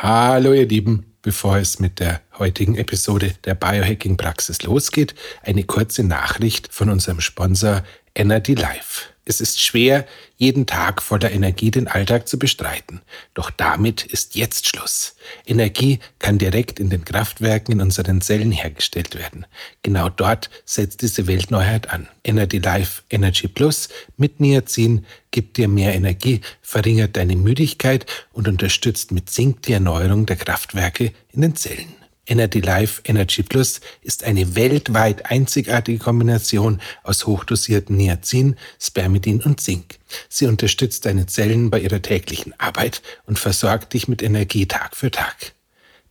Hallo ihr Lieben, bevor es mit der heutigen Episode der Biohacking Praxis losgeht, eine kurze Nachricht von unserem Sponsor Energy Life. Es ist schwer, jeden Tag voller Energie den Alltag zu bestreiten. Doch damit ist jetzt Schluss. Energie kann direkt in den Kraftwerken in unseren Zellen hergestellt werden. Genau dort setzt diese Weltneuheit an. Energy Life Energy Plus mit Niacin gibt dir mehr Energie, verringert deine Müdigkeit und unterstützt mit Zink die Erneuerung der Kraftwerke in den Zellen. Energy Life Energy Plus ist eine weltweit einzigartige Kombination aus hochdosierten Niacin, Spermidin und Zink. Sie unterstützt deine Zellen bei ihrer täglichen Arbeit und versorgt dich mit Energie Tag für Tag.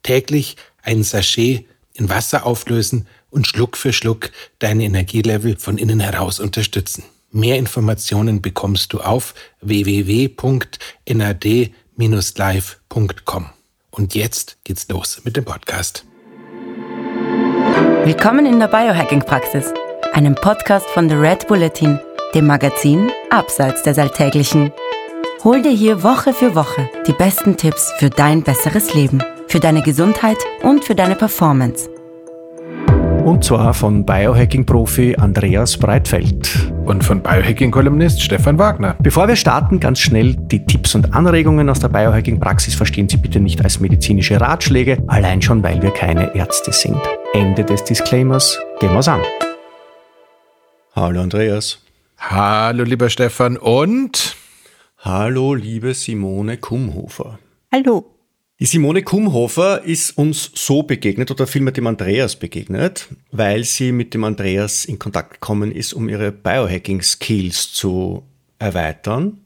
Täglich ein Sachet in Wasser auflösen und Schluck für Schluck deine Energielevel von innen heraus unterstützen. Mehr Informationen bekommst du auf www.nad-live.com. Und jetzt geht's los mit dem Podcast. Willkommen in der Biohacking-Praxis, einem Podcast von The Red Bulletin, dem Magazin Abseits des Alltäglichen. Hol dir hier Woche für Woche die besten Tipps für dein besseres Leben, für deine Gesundheit und für deine Performance. Und zwar von Biohacking-Profi Andreas Breitfeld. Und von Biohacking-Kolumnist Stefan Wagner. Bevor wir starten, ganz schnell die Tipps und Anregungen aus der Biohacking-Praxis verstehen Sie bitte nicht als medizinische Ratschläge, allein schon, weil wir keine Ärzte sind. Ende des Disclaimers. Gehen wir's an. Hallo Andreas. Hallo lieber Stefan und Hallo liebe Simone Kumhofer. Hallo. Die Simone Kumhofer ist uns so begegnet oder vielmehr dem Andreas begegnet, weil sie mit dem Andreas in Kontakt gekommen ist, um ihre Biohacking-Skills zu erweitern.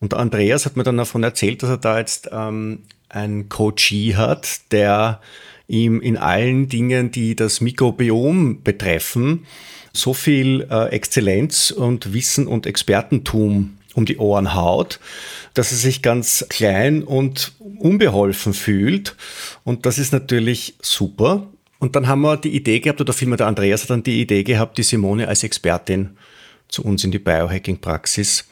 Und Andreas hat mir dann davon erzählt, dass er da jetzt ähm, einen Coachee hat, der ihm in allen Dingen, die das Mikrobiom betreffen, so viel äh, Exzellenz und Wissen und Expertentum um die Ohren haut, dass er sich ganz klein und unbeholfen fühlt. Und das ist natürlich super. Und dann haben wir die Idee gehabt, oder vielmehr der Andreas hat dann die Idee gehabt, die Simone als Expertin zu uns in die Biohacking-Praxis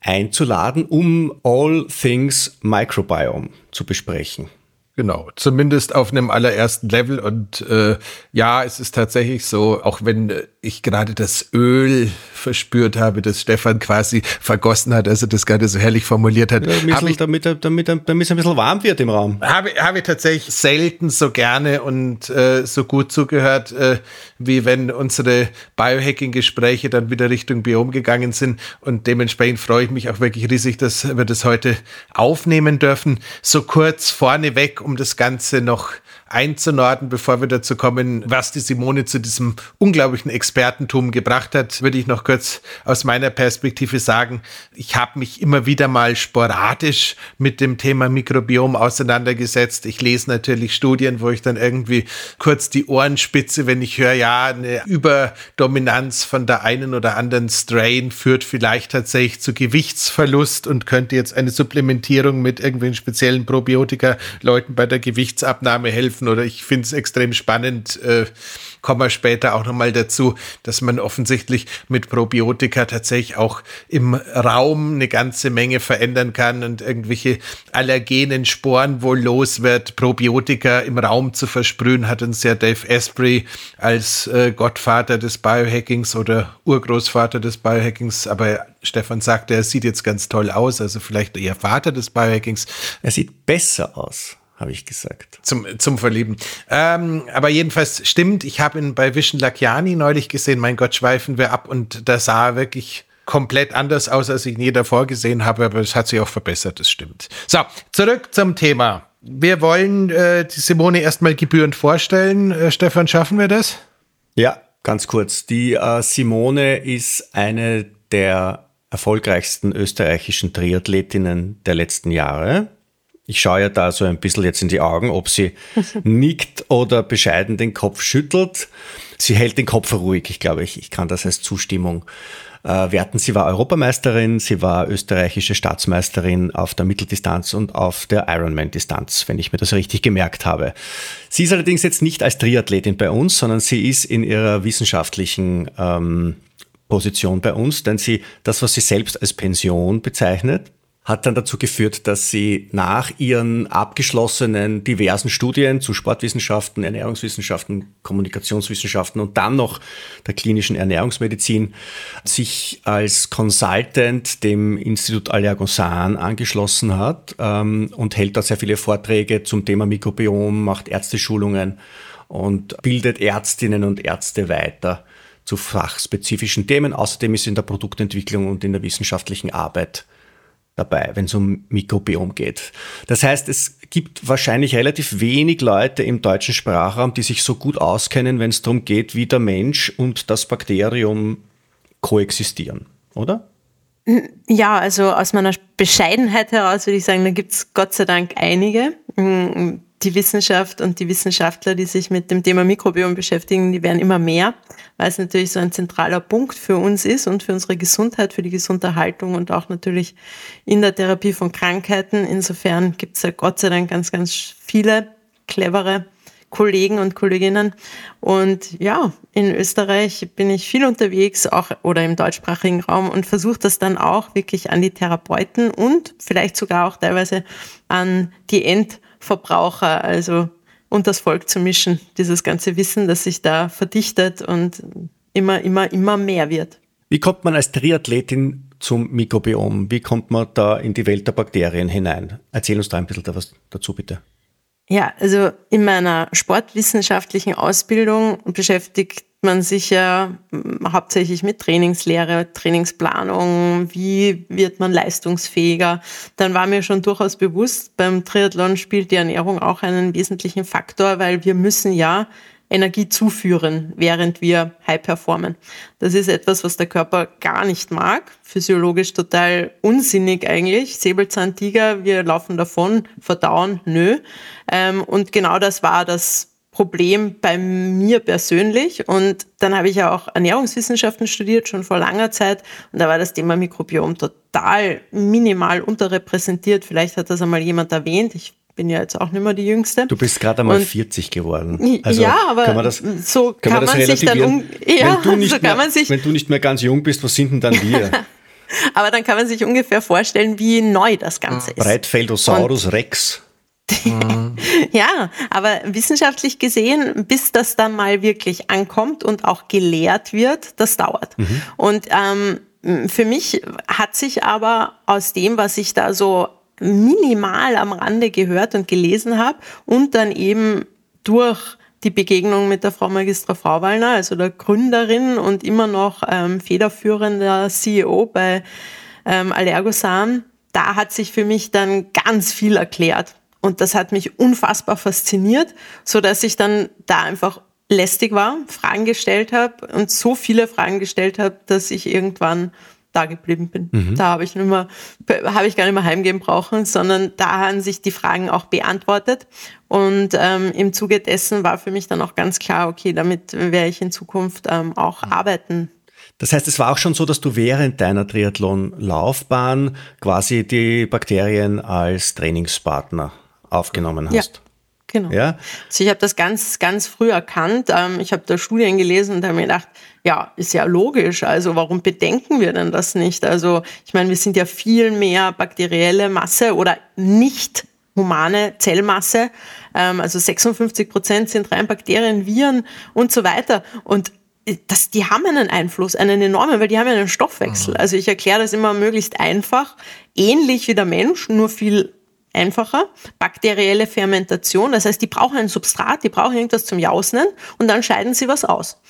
einzuladen, um All Things Microbiome zu besprechen. Genau, zumindest auf einem allerersten Level. Und äh, ja, es ist tatsächlich so, auch wenn ich gerade das Öl verspürt habe, das Stefan quasi vergossen hat, als er das gerade so herrlich formuliert hat. Ja, bisschen, ich, damit, damit, damit es ein bisschen warm wird im Raum. Habe, habe ich tatsächlich selten so gerne und äh, so gut zugehört, äh, wie wenn unsere Biohacking-Gespräche dann wieder Richtung Biom gegangen sind. Und dementsprechend freue ich mich auch wirklich riesig, dass wir das heute aufnehmen dürfen. So kurz vorneweg, um das Ganze noch einzunorden, bevor wir dazu kommen, was die Simone zu diesem unglaublichen Expertentum gebracht hat, würde ich noch kurz aus meiner Perspektive sagen, ich habe mich immer wieder mal sporadisch mit dem Thema Mikrobiom auseinandergesetzt. Ich lese natürlich Studien, wo ich dann irgendwie kurz die Ohren spitze, wenn ich höre, ja, eine Überdominanz von der einen oder anderen Strain führt vielleicht tatsächlich zu Gewichtsverlust und könnte jetzt eine Supplementierung mit irgendwelchen speziellen Probiotika Leuten bei der Gewichtsabnahme helfen helfen oder ich finde es extrem spannend, äh, kommen wir später auch nochmal dazu, dass man offensichtlich mit Probiotika tatsächlich auch im Raum eine ganze Menge verändern kann und irgendwelche allergenen Sporen wohl los wird. Probiotika im Raum zu versprühen, hat uns ja Dave Asprey als äh, Gottvater des Biohackings oder Urgroßvater des Biohackings, aber Stefan sagte, er sieht jetzt ganz toll aus, also vielleicht eher Vater des Biohackings. Er sieht besser aus habe ich gesagt. Zum, zum Verlieben. Ähm, aber jedenfalls stimmt, ich habe ihn bei Vision Lakiani neulich gesehen, mein Gott, schweifen wir ab und da sah er wirklich komplett anders aus, als ich nie davor gesehen habe, aber es hat sich auch verbessert, das stimmt. So, zurück zum Thema. Wir wollen äh, die Simone erstmal gebührend vorstellen. Äh, Stefan, schaffen wir das? Ja, ganz kurz. Die äh, Simone ist eine der erfolgreichsten österreichischen Triathletinnen der letzten Jahre. Ich schaue ja da so ein bisschen jetzt in die Augen, ob sie nickt oder bescheiden den Kopf schüttelt. Sie hält den Kopf ruhig, ich glaube, ich, ich kann das als Zustimmung äh, werten. Sie war Europameisterin, sie war österreichische Staatsmeisterin auf der Mitteldistanz und auf der Ironman-Distanz, wenn ich mir das richtig gemerkt habe. Sie ist allerdings jetzt nicht als Triathletin bei uns, sondern sie ist in ihrer wissenschaftlichen ähm, Position bei uns, denn sie das, was sie selbst als Pension bezeichnet, hat dann dazu geführt, dass sie nach ihren abgeschlossenen diversen Studien zu Sportwissenschaften, Ernährungswissenschaften, Kommunikationswissenschaften und dann noch der klinischen Ernährungsmedizin sich als Consultant dem Institut Allergosan angeschlossen hat ähm, und hält da sehr viele Vorträge zum Thema Mikrobiom, macht Ärzteschulungen und bildet Ärztinnen und Ärzte weiter zu fachspezifischen Themen. Außerdem ist sie in der Produktentwicklung und in der wissenschaftlichen Arbeit dabei, wenn es um Mikrobiom geht. Das heißt, es gibt wahrscheinlich relativ wenig Leute im deutschen Sprachraum, die sich so gut auskennen, wenn es darum geht, wie der Mensch und das Bakterium koexistieren, oder? Ja, also aus meiner Bescheidenheit heraus würde ich sagen, da gibt es Gott sei Dank einige die Wissenschaft und die Wissenschaftler, die sich mit dem Thema Mikrobiom beschäftigen, die werden immer mehr, weil es natürlich so ein zentraler Punkt für uns ist und für unsere Gesundheit, für die Gesunderhaltung und auch natürlich in der Therapie von Krankheiten. Insofern gibt es ja Gott sei Dank ganz, ganz viele clevere Kollegen und Kolleginnen. Und ja, in Österreich bin ich viel unterwegs, auch oder im deutschsprachigen Raum und versuche das dann auch wirklich an die Therapeuten und vielleicht sogar auch teilweise an die End- Verbraucher, also und das Volk zu mischen. Dieses ganze Wissen, das sich da verdichtet und immer, immer, immer mehr wird. Wie kommt man als Triathletin zum Mikrobiom? Wie kommt man da in die Welt der Bakterien hinein? Erzähl uns da ein bisschen da was dazu, bitte. Ja, also in meiner sportwissenschaftlichen Ausbildung beschäftigt man sich ja hm, hauptsächlich mit Trainingslehre, Trainingsplanung, wie wird man leistungsfähiger. Dann war mir schon durchaus bewusst, beim Triathlon spielt die Ernährung auch einen wesentlichen Faktor, weil wir müssen ja Energie zuführen, während wir high performen. Das ist etwas, was der Körper gar nicht mag. Physiologisch total unsinnig eigentlich. Säbelzahntiger, wir laufen davon, verdauen, nö. Ähm, und genau das war das Problem bei mir persönlich. Und dann habe ich ja auch Ernährungswissenschaften studiert, schon vor langer Zeit. Und da war das Thema Mikrobiom total minimal unterrepräsentiert. Vielleicht hat das einmal jemand erwähnt. Ich bin ja jetzt auch nicht mehr die Jüngste. Du bist gerade einmal und 40 geworden. Also ja, aber kann man das, so kann, man, man sich dann um, ja, wenn, du nicht so mehr, wenn du nicht mehr ganz jung bist, was sind denn dann wir? aber dann kann man sich ungefähr vorstellen, wie neu das Ganze ist. Breitfeldosaurus und Rex. ja, aber wissenschaftlich gesehen, bis das dann mal wirklich ankommt und auch gelehrt wird, das dauert. Mhm. Und ähm, für mich hat sich aber aus dem, was ich da so minimal am Rande gehört und gelesen habe und dann eben durch die Begegnung mit der Frau Magistra Frauwallner, also der Gründerin und immer noch ähm, federführender CEO bei ähm, Allergosan, da hat sich für mich dann ganz viel erklärt. Und das hat mich unfassbar fasziniert, so dass ich dann da einfach lästig war, Fragen gestellt habe und so viele Fragen gestellt habe, dass ich irgendwann da geblieben bin. Mhm. Da habe ich nicht mehr, habe ich gar nicht mehr heimgehen brauchen, sondern da haben sich die Fragen auch beantwortet. Und ähm, im Zuge dessen war für mich dann auch ganz klar, okay, damit werde ich in Zukunft ähm, auch mhm. arbeiten. Das heißt, es war auch schon so, dass du während deiner Triathlon-Laufbahn quasi die Bakterien als Trainingspartner aufgenommen hast. Ja. Genau. Ja? Also ich habe das ganz, ganz früh erkannt. Ähm, ich habe da Studien gelesen und habe mir gedacht, ja, ist ja logisch. Also warum bedenken wir denn das nicht? Also ich meine, wir sind ja viel mehr bakterielle Masse oder nicht humane Zellmasse. Ähm, also 56 Prozent sind rein Bakterien, Viren und so weiter. Und das, die haben einen Einfluss, einen enormen, weil die haben einen Stoffwechsel. Mhm. Also ich erkläre das immer möglichst einfach, ähnlich wie der Mensch, nur viel einfacher. Bakterielle Fermentation, das heißt, die brauchen ein Substrat, die brauchen irgendwas zum Jausnen und dann scheiden sie was aus.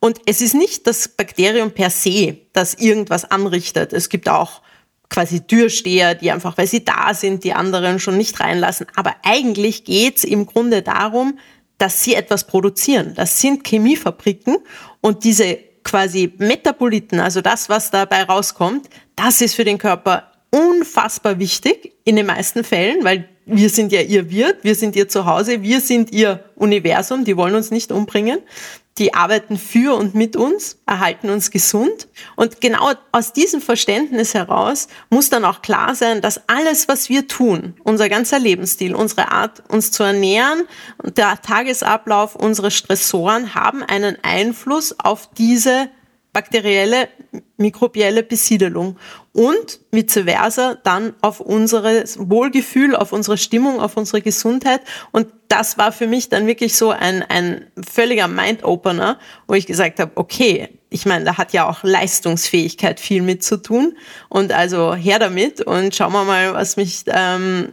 Und es ist nicht das Bakterium per se, das irgendwas anrichtet. Es gibt auch quasi Türsteher, die einfach, weil sie da sind, die anderen schon nicht reinlassen. Aber eigentlich geht's im Grunde darum, dass sie etwas produzieren. Das sind Chemiefabriken und diese quasi Metaboliten, also das, was dabei rauskommt, das ist für den Körper unfassbar wichtig in den meisten Fällen, weil wir sind ja ihr Wirt, wir sind ihr Zuhause, wir sind ihr Universum, die wollen uns nicht umbringen. Die arbeiten für und mit uns, erhalten uns gesund. Und genau aus diesem Verständnis heraus muss dann auch klar sein, dass alles, was wir tun, unser ganzer Lebensstil, unsere Art, uns zu ernähren, der Tagesablauf, unsere Stressoren haben einen Einfluss auf diese bakterielle, mikrobielle Besiedelung und vice versa dann auf unser Wohlgefühl, auf unsere Stimmung, auf unsere Gesundheit. Und das war für mich dann wirklich so ein, ein völliger Mind-Opener, wo ich gesagt habe, okay, ich meine, da hat ja auch Leistungsfähigkeit viel mit zu tun. Und also her damit und schauen wir mal, was mich ähm,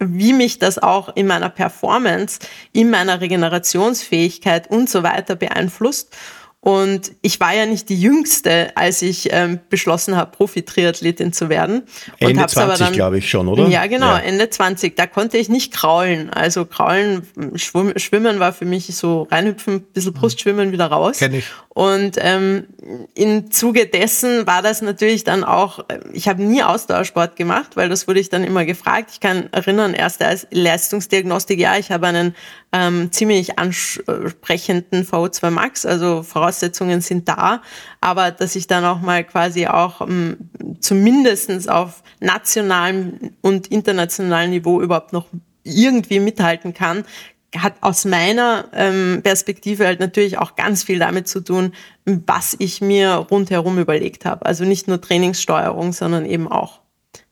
wie mich das auch in meiner Performance, in meiner Regenerationsfähigkeit und so weiter beeinflusst. Und ich war ja nicht die Jüngste, als ich ähm, beschlossen habe, Profi-Triathletin zu werden. Und Ende 20, glaube ich schon, oder? Ja, genau, ja. Ende 20. Da konnte ich nicht kraulen. Also kraulen, schwimmen war für mich so reinhüpfen, ein bisschen Brustschwimmen wieder raus. Kenn ich. Und ähm, im Zuge dessen war das natürlich dann auch, ich habe nie Ausdauersport gemacht, weil das wurde ich dann immer gefragt. Ich kann erinnern, erst als Leistungsdiagnostik, ja, ich habe einen ähm, ziemlich ansprechenden VO2 Max, also Voraussetzungen sind da, aber dass ich dann auch mal quasi auch ähm, zumindest auf nationalem und internationalem Niveau überhaupt noch irgendwie mithalten kann, hat aus meiner ähm, Perspektive halt natürlich auch ganz viel damit zu tun, was ich mir rundherum überlegt habe. Also nicht nur Trainingssteuerung, sondern eben auch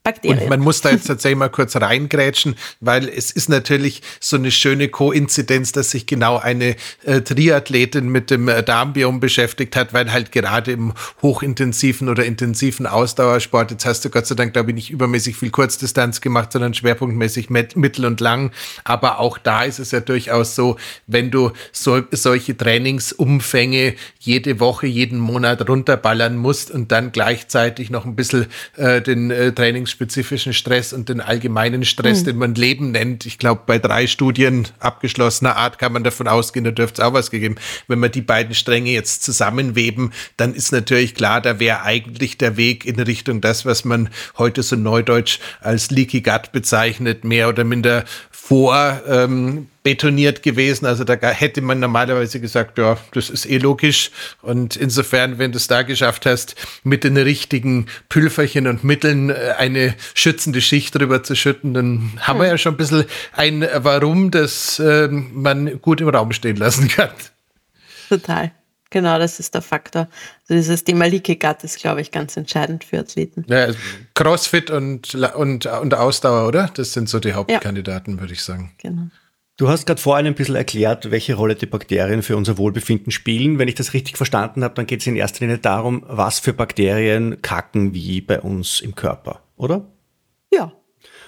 Bakterien. Und man muss da jetzt tatsächlich mal kurz reingrätschen, weil es ist natürlich so eine schöne Koinzidenz, dass sich genau eine äh, Triathletin mit dem äh, Darmbiom beschäftigt hat, weil halt gerade im hochintensiven oder intensiven Ausdauersport, jetzt hast du Gott sei Dank, glaube ich, nicht übermäßig viel Kurzdistanz gemacht, sondern schwerpunktmäßig mittel und lang. Aber auch da ist es ja durchaus so, wenn du so, solche Trainingsumfänge jede Woche, jeden Monat runterballern musst und dann gleichzeitig noch ein bisschen äh, den äh, Trainings spezifischen Stress und den allgemeinen Stress, mhm. den man Leben nennt. Ich glaube, bei drei Studien abgeschlossener Art kann man davon ausgehen, da dürfte es auch was gegeben. Wenn wir die beiden Stränge jetzt zusammenweben, dann ist natürlich klar, da wäre eigentlich der Weg in Richtung das, was man heute so neudeutsch als Leaky Gut bezeichnet, mehr oder minder vor ähm, betoniert gewesen. Also da hätte man normalerweise gesagt, ja, das ist eh logisch. Und insofern, wenn du es da geschafft hast, mit den richtigen Pülferchen und Mitteln äh, eine schützende Schicht drüber zu schütten, dann haben hm. wir ja schon ein bisschen ein Warum, das äh, man gut im Raum stehen lassen kann. Total. Genau, das ist der Faktor. Also dieses Thema Leaky Gut ist, glaube ich, ganz entscheidend für Athleten. Ja, also Crossfit und, und, und Ausdauer, oder? Das sind so die Hauptkandidaten, ja. würde ich sagen. Genau. Du hast gerade vorhin ein bisschen erklärt, welche Rolle die Bakterien für unser Wohlbefinden spielen. Wenn ich das richtig verstanden habe, dann geht es in erster Linie darum, was für Bakterien kacken wie bei uns im Körper, oder? Ja.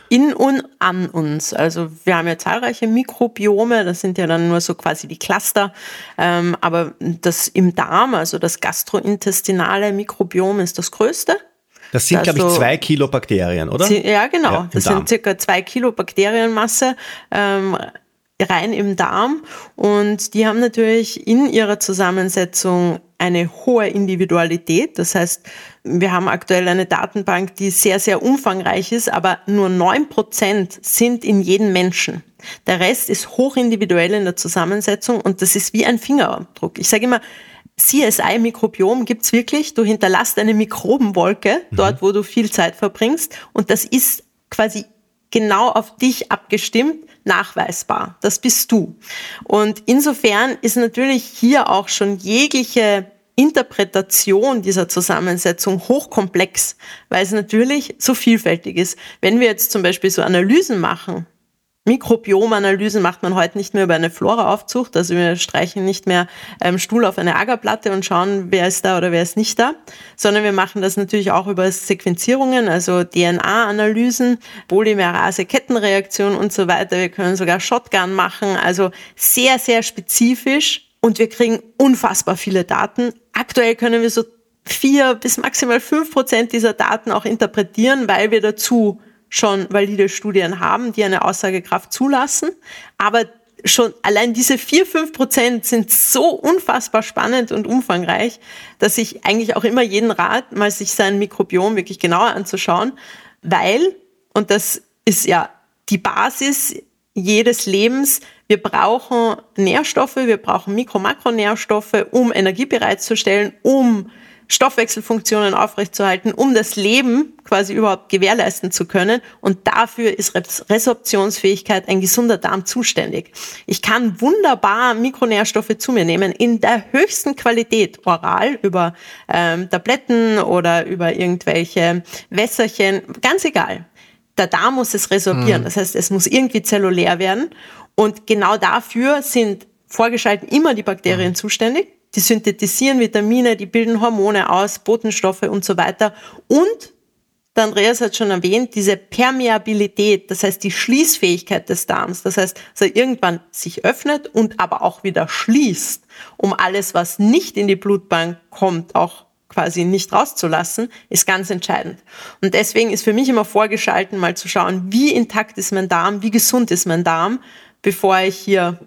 In und an uns. Also wir haben ja zahlreiche Mikrobiome, das sind ja dann nur so quasi die Cluster. Ähm, aber das im Darm, also das gastrointestinale Mikrobiom ist das größte. Das sind, glaube ich, zwei Kilo Bakterien, oder? Ja, genau. Ja, das sind circa zwei Kilo Bakterienmasse. Ähm, rein im Darm und die haben natürlich in ihrer Zusammensetzung eine hohe Individualität. Das heißt, wir haben aktuell eine Datenbank, die sehr, sehr umfangreich ist, aber nur neun Prozent sind in jedem Menschen. Der Rest ist hochindividuell in der Zusammensetzung und das ist wie ein Fingerabdruck. Ich sage immer, CSI-Mikrobiom gibt's wirklich. Du hinterlässt eine Mikrobenwolke mhm. dort, wo du viel Zeit verbringst und das ist quasi genau auf dich abgestimmt nachweisbar. Das bist du. Und insofern ist natürlich hier auch schon jegliche Interpretation dieser Zusammensetzung hochkomplex, weil es natürlich so vielfältig ist. Wenn wir jetzt zum Beispiel so Analysen machen, Mikrobiomanalysen macht man heute nicht mehr über eine Flora-Aufzucht. Also wir streichen nicht mehr ähm, Stuhl auf eine Agerplatte und schauen, wer ist da oder wer ist nicht da, sondern wir machen das natürlich auch über Sequenzierungen, also DNA-Analysen, Polymerase, Kettenreaktion und so weiter. Wir können sogar Shotgun machen, also sehr, sehr spezifisch und wir kriegen unfassbar viele Daten. Aktuell können wir so vier bis maximal fünf Prozent dieser Daten auch interpretieren, weil wir dazu schon valide Studien haben, die eine Aussagekraft zulassen. Aber schon allein diese vier fünf Prozent sind so unfassbar spannend und umfangreich, dass ich eigentlich auch immer jeden rat, mal sich sein Mikrobiom wirklich genauer anzuschauen, weil, und das ist ja die Basis jedes Lebens, wir brauchen Nährstoffe, wir brauchen Mikro-Makronährstoffe, um Energie bereitzustellen, um Stoffwechselfunktionen aufrechtzuerhalten, um das Leben quasi überhaupt gewährleisten zu können. Und dafür ist Resorptionsfähigkeit ein gesunder Darm zuständig. Ich kann wunderbar Mikronährstoffe zu mir nehmen in der höchsten Qualität, oral über ähm, Tabletten oder über irgendwelche Wässerchen, ganz egal. Der Darm muss es resorbieren. Mhm. Das heißt, es muss irgendwie zellulär werden. Und genau dafür sind vorgeschalten immer die Bakterien mhm. zuständig. Die synthetisieren Vitamine, die bilden Hormone aus, Botenstoffe und so weiter. Und der Andreas hat schon erwähnt, diese Permeabilität, das heißt die Schließfähigkeit des Darms, das heißt, dass er irgendwann sich öffnet und aber auch wieder schließt, um alles, was nicht in die Blutbahn kommt, auch quasi nicht rauszulassen, ist ganz entscheidend. Und deswegen ist für mich immer vorgeschalten, mal zu schauen, wie intakt ist mein Darm, wie gesund ist mein Darm, bevor ich hier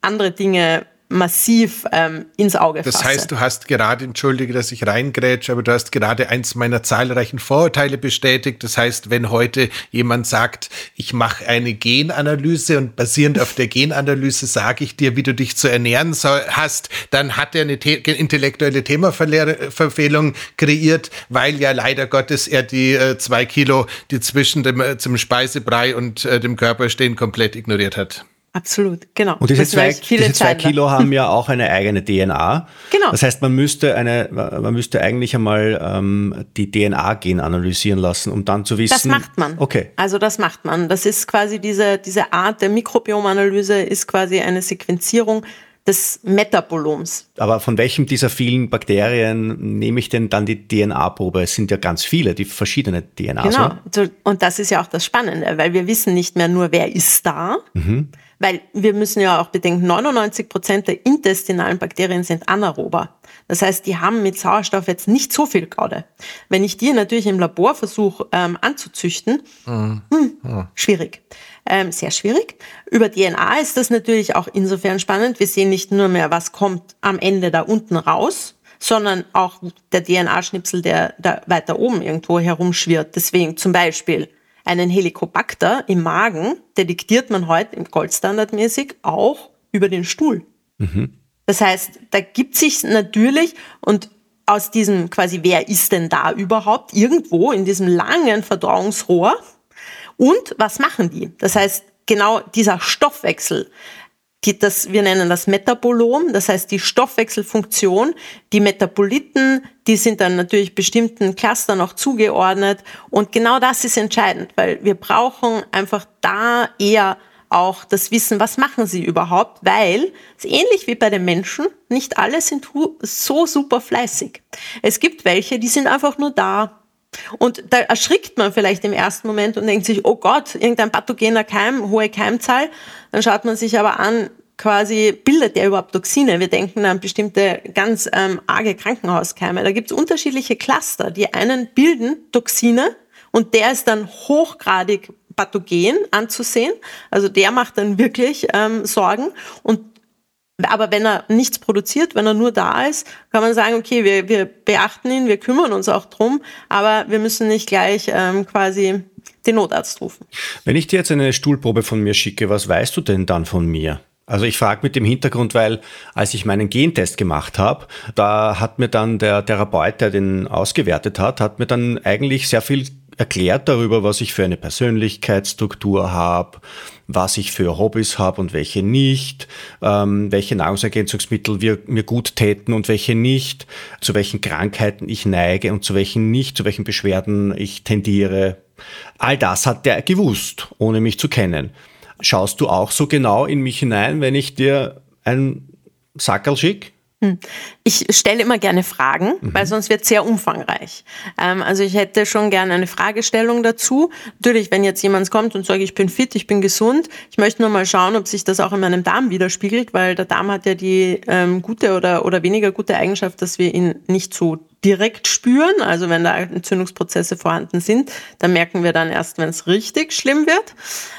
andere Dinge massiv ähm, ins Auge fasse. Das heißt, du hast gerade, entschuldige, dass ich reingrätsche, aber du hast gerade eins meiner zahlreichen Vorurteile bestätigt. Das heißt, wenn heute jemand sagt, ich mache eine Genanalyse und basierend auf der Genanalyse sage ich dir, wie du dich zu ernähren soll, hast, dann hat er eine The intellektuelle Themaverfehlung kreiert, weil ja leider Gottes er die äh, zwei Kilo, die zwischen dem äh, zum Speisebrei und äh, dem Körper stehen, komplett ignoriert hat. Absolut, genau. Und diese, zwei, diese zwei Kilo haben ja auch eine eigene DNA. Genau. Das heißt, man müsste eine, man müsste eigentlich einmal ähm, die DNA-Gen analysieren lassen, um dann zu wissen. Das macht man. Okay. Also das macht man. Das ist quasi diese, diese Art der Mikrobiomanalyse ist quasi eine Sequenzierung des Metaboloms. Aber von welchem dieser vielen Bakterien nehme ich denn dann die DNA-Probe? Es sind ja ganz viele, die verschiedene DNAs. Genau. Und das ist ja auch das Spannende, weil wir wissen nicht mehr nur, wer ist da, mhm. Weil wir müssen ja auch bedenken, 99 Prozent der intestinalen Bakterien sind anaerober. Das heißt, die haben mit Sauerstoff jetzt nicht so viel Gaude. Wenn ich die natürlich im Labor versuche ähm, anzuzüchten, mhm. Hm, mhm. schwierig. Ähm, sehr schwierig. Über DNA ist das natürlich auch insofern spannend. Wir sehen nicht nur mehr, was kommt am Ende da unten raus, sondern auch der DNA-Schnipsel, der da weiter oben irgendwo herumschwirrt. Deswegen zum Beispiel einen Helicobacter im Magen detektiert man heute im Goldstandardmäßig auch über den Stuhl. Mhm. Das heißt, da gibt sich natürlich und aus diesem quasi, wer ist denn da überhaupt irgendwo in diesem langen Verdauungsrohr und was machen die? Das heißt, genau dieser Stoffwechsel, die, das, wir nennen das Metabolom, das heißt die Stoffwechselfunktion. Die Metaboliten, die sind dann natürlich bestimmten Clustern auch zugeordnet. Und genau das ist entscheidend, weil wir brauchen einfach da eher auch das Wissen, was machen sie überhaupt, weil ähnlich wie bei den Menschen, nicht alle sind so super fleißig. Es gibt welche, die sind einfach nur da, und da erschrickt man vielleicht im ersten Moment und denkt sich, oh Gott, irgendein pathogener Keim, hohe Keimzahl. Dann schaut man sich aber an, quasi bildet der überhaupt Toxine? Wir denken an bestimmte ganz ähm, arge Krankenhauskeime. Da gibt es unterschiedliche Cluster. Die einen bilden Toxine und der ist dann hochgradig pathogen anzusehen. Also der macht dann wirklich ähm, Sorgen. Und aber wenn er nichts produziert, wenn er nur da ist, kann man sagen, okay, wir, wir beachten ihn, wir kümmern uns auch drum, aber wir müssen nicht gleich ähm, quasi den Notarzt rufen. Wenn ich dir jetzt eine Stuhlprobe von mir schicke, was weißt du denn dann von mir? Also ich frage mit dem Hintergrund, weil als ich meinen Gentest gemacht habe, da hat mir dann der Therapeut, der den ausgewertet hat, hat mir dann eigentlich sehr viel erklärt darüber, was ich für eine Persönlichkeitsstruktur habe, was ich für Hobbys habe und welche nicht, ähm, welche Nahrungsergänzungsmittel wir, mir gut täten und welche nicht, zu welchen Krankheiten ich neige und zu welchen nicht, zu welchen Beschwerden ich tendiere. All das hat der gewusst, ohne mich zu kennen. Schaust du auch so genau in mich hinein, wenn ich dir ein Sackerl schicke? Hm. Ich stelle immer gerne Fragen, mhm. weil sonst wird es sehr umfangreich. Ähm, also ich hätte schon gerne eine Fragestellung dazu. Natürlich, wenn jetzt jemand kommt und sagt, ich bin fit, ich bin gesund, ich möchte nur mal schauen, ob sich das auch in meinem Darm widerspiegelt, weil der Darm hat ja die ähm, gute oder, oder weniger gute Eigenschaft, dass wir ihn nicht so direkt spüren. Also wenn da Entzündungsprozesse vorhanden sind, dann merken wir dann erst, wenn es richtig schlimm wird.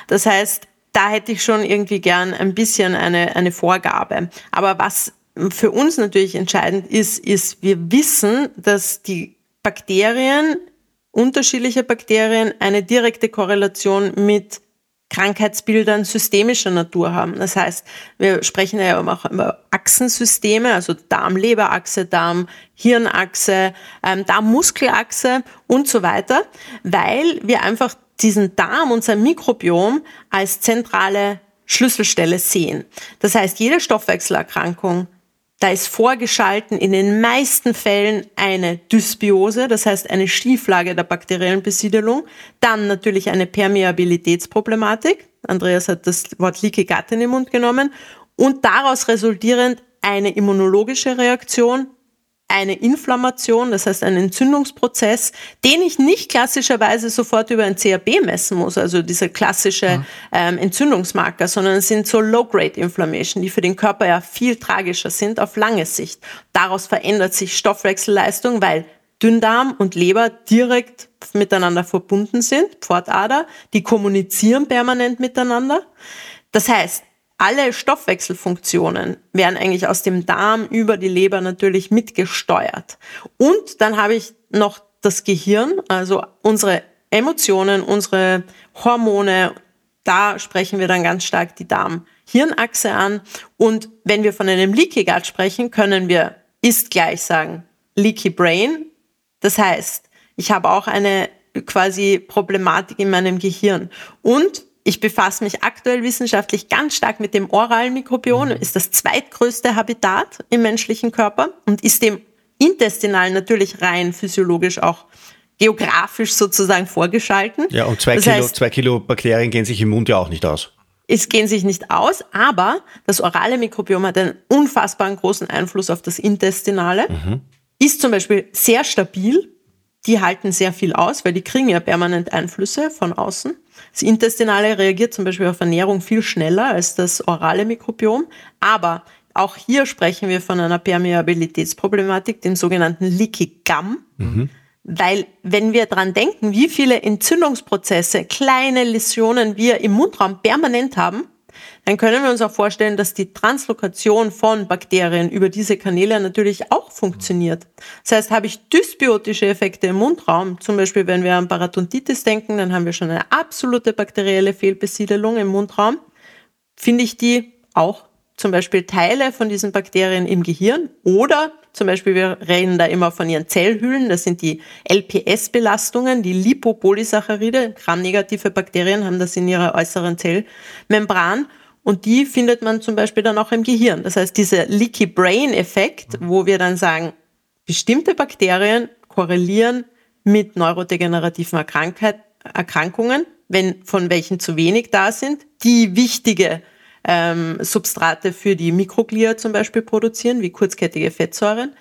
Das heißt, da hätte ich schon irgendwie gern ein bisschen eine, eine Vorgabe. Aber was für uns natürlich entscheidend ist, ist, wir wissen, dass die Bakterien, unterschiedliche Bakterien, eine direkte Korrelation mit Krankheitsbildern systemischer Natur haben. Das heißt, wir sprechen ja auch über Achsensysteme, also Darm-Leber-Achse, Darm-Hirnachse, ähm, Darm-Muskelachse und so weiter, weil wir einfach diesen Darm, unser Mikrobiom als zentrale Schlüsselstelle sehen. Das heißt, jede Stoffwechselerkrankung da ist vorgeschalten in den meisten Fällen eine Dysbiose, das heißt eine Schieflage der bakteriellen Besiedelung, dann natürlich eine Permeabilitätsproblematik. Andreas hat das Wort Leaky Gut in den Mund genommen und daraus resultierend eine immunologische Reaktion, eine Inflammation, das heißt ein Entzündungsprozess, den ich nicht klassischerweise sofort über ein CRB messen muss, also dieser klassische ja. ähm, Entzündungsmarker, sondern es sind so Low-Grade Inflammation, die für den Körper ja viel tragischer sind auf lange Sicht. Daraus verändert sich Stoffwechselleistung, weil Dünndarm und Leber direkt miteinander verbunden sind, Pfortader, die kommunizieren permanent miteinander. Das heißt, alle Stoffwechselfunktionen werden eigentlich aus dem Darm über die Leber natürlich mitgesteuert. Und dann habe ich noch das Gehirn, also unsere Emotionen, unsere Hormone, da sprechen wir dann ganz stark die Darm-Hirnachse an. Und wenn wir von einem Leaky Gut sprechen, können wir ist gleich sagen Leaky Brain. Das heißt, ich habe auch eine quasi Problematik in meinem Gehirn. Und ich befasse mich aktuell wissenschaftlich ganz stark mit dem oralen Mikrobiom, mhm. ist das zweitgrößte Habitat im menschlichen Körper und ist dem intestinalen natürlich rein physiologisch auch geografisch sozusagen vorgeschalten. Ja, und zwei, Kilo, heißt, zwei Kilo Bakterien gehen sich im Mund ja auch nicht aus. Es gehen sich nicht aus, aber das orale Mikrobiom hat einen unfassbaren großen Einfluss auf das Intestinale, mhm. ist zum Beispiel sehr stabil, die halten sehr viel aus, weil die kriegen ja permanent Einflüsse von außen. Das Intestinale reagiert zum Beispiel auf Ernährung viel schneller als das orale Mikrobiom. Aber auch hier sprechen wir von einer Permeabilitätsproblematik, dem sogenannten Leaky Gum. Mhm. Weil wenn wir dran denken, wie viele Entzündungsprozesse, kleine Läsionen wir im Mundraum permanent haben, dann können wir uns auch vorstellen, dass die Translokation von Bakterien über diese Kanäle natürlich auch funktioniert. Das heißt, habe ich dysbiotische Effekte im Mundraum, zum Beispiel wenn wir an Parodontitis denken, dann haben wir schon eine absolute bakterielle Fehlbesiedelung im Mundraum, finde ich die auch zum Beispiel Teile von diesen Bakterien im Gehirn oder zum Beispiel, wir reden da immer von ihren Zellhüllen, das sind die LPS-Belastungen, die Lipopolysaccharide, gramnegative Bakterien haben das in ihrer äußeren Zellmembran und die findet man zum Beispiel dann auch im Gehirn. Das heißt, dieser Leaky Brain-Effekt, wo wir dann sagen, bestimmte Bakterien korrelieren mit neurodegenerativen Erkrankungen, wenn von welchen zu wenig da sind, die wichtige ähm, Substrate für die Mikroglia zum Beispiel produzieren, wie kurzkettige Fettsäuren,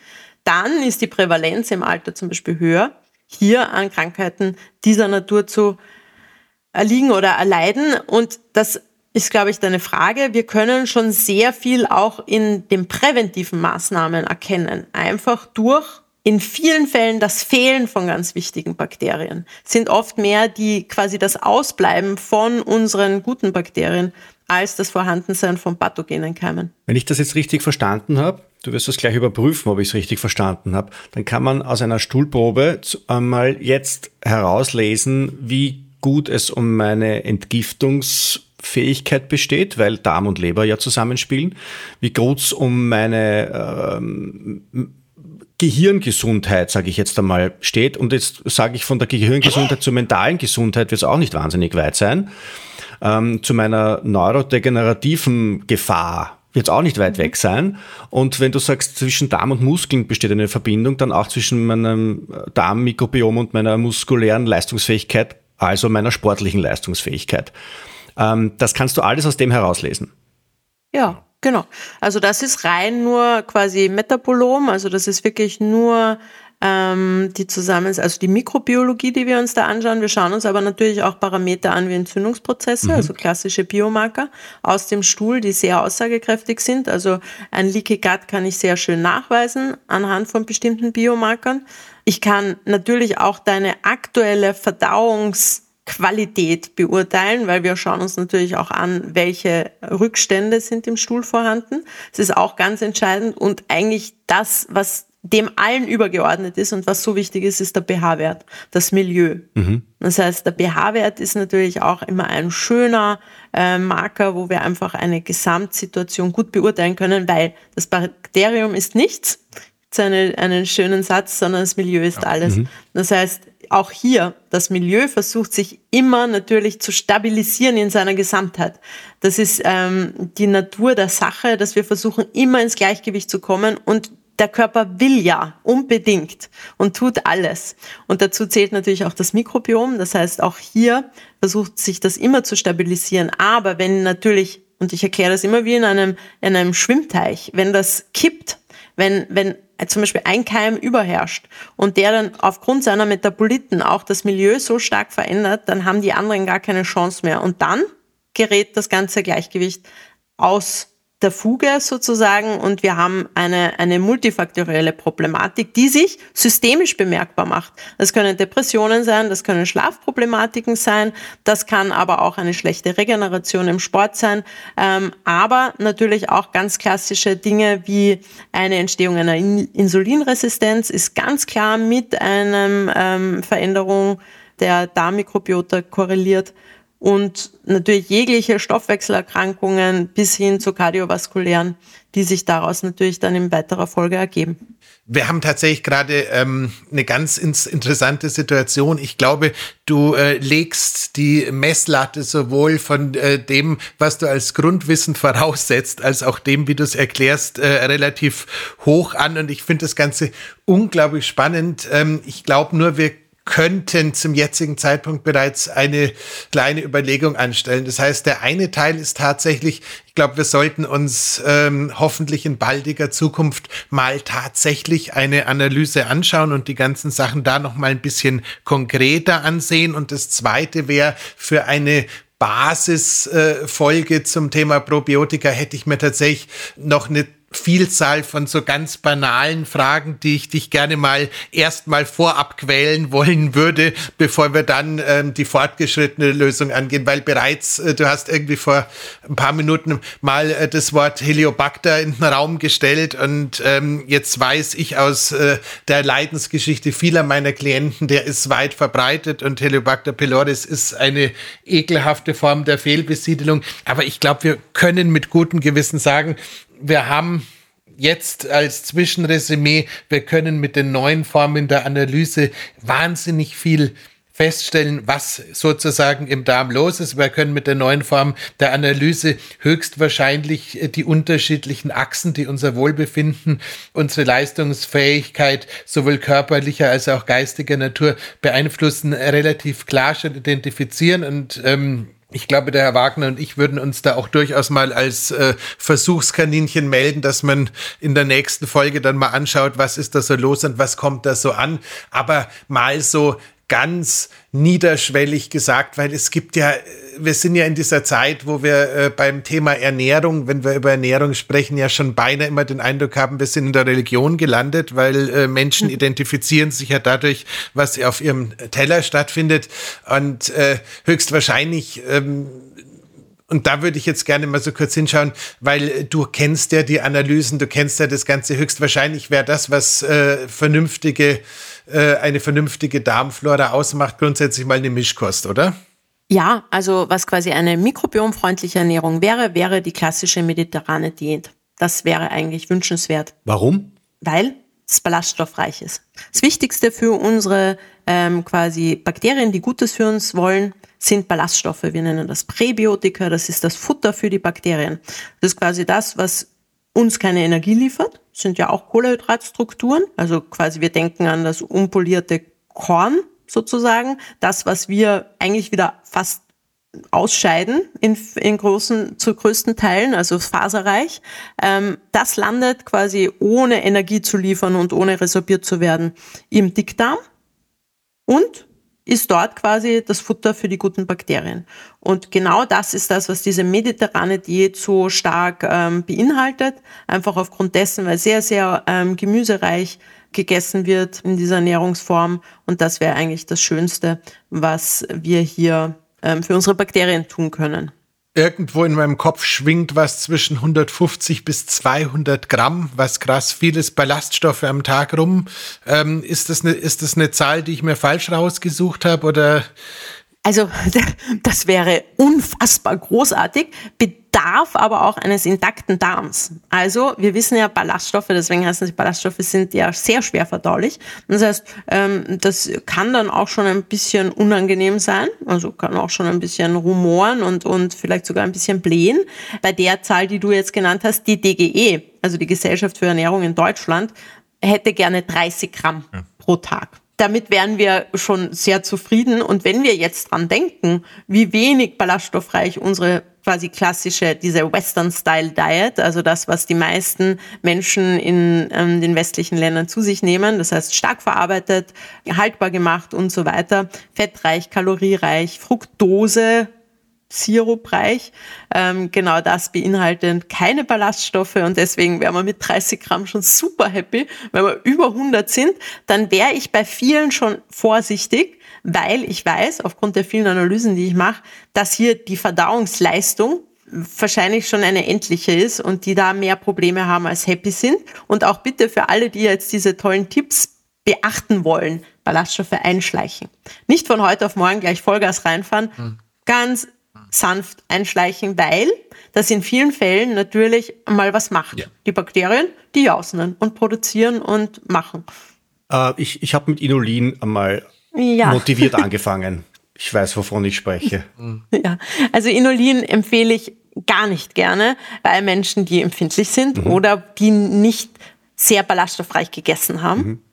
dann ist die Prävalenz im Alter zum Beispiel höher, hier an Krankheiten dieser Natur zu erliegen oder erleiden. Und das ist, glaube ich, deine Frage. Wir können schon sehr viel auch in den präventiven Maßnahmen erkennen. Einfach durch in vielen Fällen das Fehlen von ganz wichtigen Bakterien sind oft mehr die quasi das Ausbleiben von unseren guten Bakterien als das Vorhandensein von pathogenen Keimen. Wenn ich das jetzt richtig verstanden habe, du wirst das gleich überprüfen, ob ich es richtig verstanden habe, dann kann man aus einer Stuhlprobe einmal jetzt herauslesen, wie gut es um meine Entgiftungsfähigkeit besteht, weil Darm und Leber ja zusammenspielen, wie es um meine ähm, Gehirngesundheit, sage ich jetzt einmal, steht. Und jetzt sage ich von der Gehirngesundheit zur mentalen Gesundheit wird es auch nicht wahnsinnig weit sein. Ähm, zu meiner neurodegenerativen Gefahr wird es auch nicht weit weg sein. Und wenn du sagst, zwischen Darm und Muskeln besteht eine Verbindung, dann auch zwischen meinem Darmmikrobiom und meiner muskulären Leistungsfähigkeit, also meiner sportlichen Leistungsfähigkeit. Ähm, das kannst du alles aus dem herauslesen. Ja, genau. Also das ist rein nur quasi Metabolom, also das ist wirklich nur ähm, die zusammen, also die Mikrobiologie, die wir uns da anschauen. Wir schauen uns aber natürlich auch Parameter an wie Entzündungsprozesse, mhm. also klassische Biomarker aus dem Stuhl, die sehr aussagekräftig sind. Also ein Leaky Gut kann ich sehr schön nachweisen anhand von bestimmten Biomarkern. Ich kann natürlich auch deine aktuelle Verdauungs Qualität beurteilen, weil wir schauen uns natürlich auch an, welche Rückstände sind im Stuhl vorhanden. Das ist auch ganz entscheidend und eigentlich das, was dem allen übergeordnet ist und was so wichtig ist, ist der pH-Wert, das Milieu. Mhm. Das heißt, der pH-Wert ist natürlich auch immer ein schöner äh, Marker, wo wir einfach eine Gesamtsituation gut beurteilen können, weil das Bakterium ist nichts, eine, einen schönen Satz, sondern das Milieu ist alles. Mhm. Das heißt, auch hier, das Milieu versucht sich immer natürlich zu stabilisieren in seiner Gesamtheit. Das ist ähm, die Natur der Sache, dass wir versuchen, immer ins Gleichgewicht zu kommen und der Körper will ja unbedingt und tut alles. Und dazu zählt natürlich auch das Mikrobiom. Das heißt, auch hier versucht sich das immer zu stabilisieren. Aber wenn natürlich, und ich erkläre das immer wie in einem, in einem Schwimmteich, wenn das kippt, wenn, wenn zum Beispiel ein Keim überherrscht und der dann aufgrund seiner Metaboliten auch das Milieu so stark verändert, dann haben die anderen gar keine Chance mehr. Und dann gerät das ganze Gleichgewicht aus der Fuge sozusagen und wir haben eine, eine multifaktorielle Problematik, die sich systemisch bemerkbar macht. Das können Depressionen sein, das können Schlafproblematiken sein, das kann aber auch eine schlechte Regeneration im Sport sein, ähm, aber natürlich auch ganz klassische Dinge wie eine Entstehung einer Insulinresistenz ist ganz klar mit einer ähm, Veränderung der Darmmikrobiota korreliert und natürlich jegliche Stoffwechselerkrankungen bis hin zu kardiovaskulären, die sich daraus natürlich dann in weiterer Folge ergeben. Wir haben tatsächlich gerade ähm, eine ganz ins interessante Situation. Ich glaube, du äh, legst die Messlatte sowohl von äh, dem, was du als Grundwissen voraussetzt, als auch dem, wie du es erklärst, äh, relativ hoch an. Und ich finde das Ganze unglaublich spannend. Ähm, ich glaube nur, wir könnten zum jetzigen Zeitpunkt bereits eine kleine Überlegung anstellen. Das heißt, der eine Teil ist tatsächlich, ich glaube, wir sollten uns ähm, hoffentlich in baldiger Zukunft mal tatsächlich eine Analyse anschauen und die ganzen Sachen da noch mal ein bisschen konkreter ansehen. Und das zweite wäre für eine Basisfolge äh, zum Thema Probiotika hätte ich mir tatsächlich noch eine Vielzahl von so ganz banalen Fragen, die ich dich gerne mal erstmal vorab quälen wollen würde, bevor wir dann ähm, die fortgeschrittene Lösung angehen, weil bereits äh, du hast irgendwie vor ein paar Minuten mal äh, das Wort Heliobacter in den Raum gestellt. Und ähm, jetzt weiß ich aus äh, der Leidensgeschichte vieler meiner Klienten, der ist weit verbreitet und Heliobacter pylori ist eine ekelhafte Form der Fehlbesiedelung, aber ich glaube, wir können mit gutem Gewissen sagen, wir haben jetzt als Zwischenresümee, wir können mit den neuen Formen der Analyse wahnsinnig viel feststellen, was sozusagen im Darm los ist. Wir können mit der neuen Form der Analyse höchstwahrscheinlich die unterschiedlichen Achsen, die unser Wohlbefinden, unsere Leistungsfähigkeit sowohl körperlicher als auch geistiger Natur beeinflussen, relativ klar schon identifizieren und ähm, ich glaube, der Herr Wagner und ich würden uns da auch durchaus mal als äh, Versuchskaninchen melden, dass man in der nächsten Folge dann mal anschaut, was ist da so los und was kommt da so an. Aber mal so ganz niederschwellig gesagt, weil es gibt ja, wir sind ja in dieser Zeit, wo wir äh, beim Thema Ernährung, wenn wir über Ernährung sprechen, ja schon beinahe immer den Eindruck haben, wir sind in der Religion gelandet, weil äh, Menschen identifizieren sich ja dadurch, was auf ihrem Teller stattfindet. Und äh, höchstwahrscheinlich ähm, und da würde ich jetzt gerne mal so kurz hinschauen, weil du kennst ja die Analysen, du kennst ja das Ganze. Höchstwahrscheinlich wäre das, was äh, vernünftige äh, eine vernünftige Darmflora ausmacht, grundsätzlich mal eine Mischkost, oder? Ja, also was quasi eine mikrobiomfreundliche Ernährung wäre, wäre die klassische mediterrane Diät. Das wäre eigentlich wünschenswert. Warum? Weil es ballaststoffreich ist. Das Wichtigste für unsere ähm, quasi Bakterien, die Gutes für uns wollen, sind Ballaststoffe. Wir nennen das Präbiotika, das ist das Futter für die Bakterien. Das ist quasi das, was uns keine Energie liefert, sind ja auch Kohlehydratstrukturen. Also quasi wir denken an das unpolierte Korn sozusagen. Das, was wir eigentlich wieder fast ausscheiden in, in großen, zu größten Teilen, also faserreich. Ähm, das landet quasi ohne Energie zu liefern und ohne resorbiert zu werden im Dickdarm und ist dort quasi das Futter für die guten Bakterien. Und genau das ist das, was diese mediterrane Diät so stark ähm, beinhaltet. Einfach aufgrund dessen, weil sehr, sehr ähm, gemüsereich gegessen wird in dieser Ernährungsform. Und das wäre eigentlich das Schönste, was wir hier ähm, für unsere Bakterien tun können. irgendwo in meinem Kopf schwingt was zwischen 150 bis 200 Gramm, was krass vieles Ballaststoffe am Tag rum. Ähm, ist, das eine, ist das eine Zahl, die ich mir falsch rausgesucht habe oder also das wäre unfassbar großartig, bedarf aber auch eines intakten Darms. Also wir wissen ja Ballaststoffe, deswegen heißen sie Ballaststoffe, sind ja sehr schwer verdaulich. Das heißt, ähm, das kann dann auch schon ein bisschen unangenehm sein, also kann auch schon ein bisschen rumoren und, und vielleicht sogar ein bisschen blähen. Bei der Zahl, die du jetzt genannt hast, die DGE, also die Gesellschaft für Ernährung in Deutschland, hätte gerne 30 Gramm ja. pro Tag damit wären wir schon sehr zufrieden. Und wenn wir jetzt dran denken, wie wenig ballaststoffreich unsere quasi klassische, diese Western-Style-Diet, also das, was die meisten Menschen in ähm, den westlichen Ländern zu sich nehmen, das heißt stark verarbeitet, haltbar gemacht und so weiter, fettreich, kaloriereich, Fructose, sirupreich. Ähm, genau das beinhaltet keine Ballaststoffe und deswegen wären wir mit 30 Gramm schon super happy. Wenn wir über 100 sind, dann wäre ich bei vielen schon vorsichtig, weil ich weiß, aufgrund der vielen Analysen, die ich mache, dass hier die Verdauungsleistung wahrscheinlich schon eine endliche ist und die da mehr Probleme haben als happy sind. Und auch bitte für alle, die jetzt diese tollen Tipps beachten wollen, Ballaststoffe einschleichen. Nicht von heute auf morgen gleich Vollgas reinfahren. Mhm. Ganz sanft einschleichen, weil das in vielen Fällen natürlich mal was macht. Ja. Die Bakterien, die jausen und produzieren und machen. Äh, ich ich habe mit Inulin einmal ja. motiviert angefangen. Ich weiß, wovon ich spreche. Ja, also Inulin empfehle ich gar nicht gerne bei Menschen, die empfindlich sind mhm. oder die nicht sehr ballaststoffreich gegessen haben. Mhm.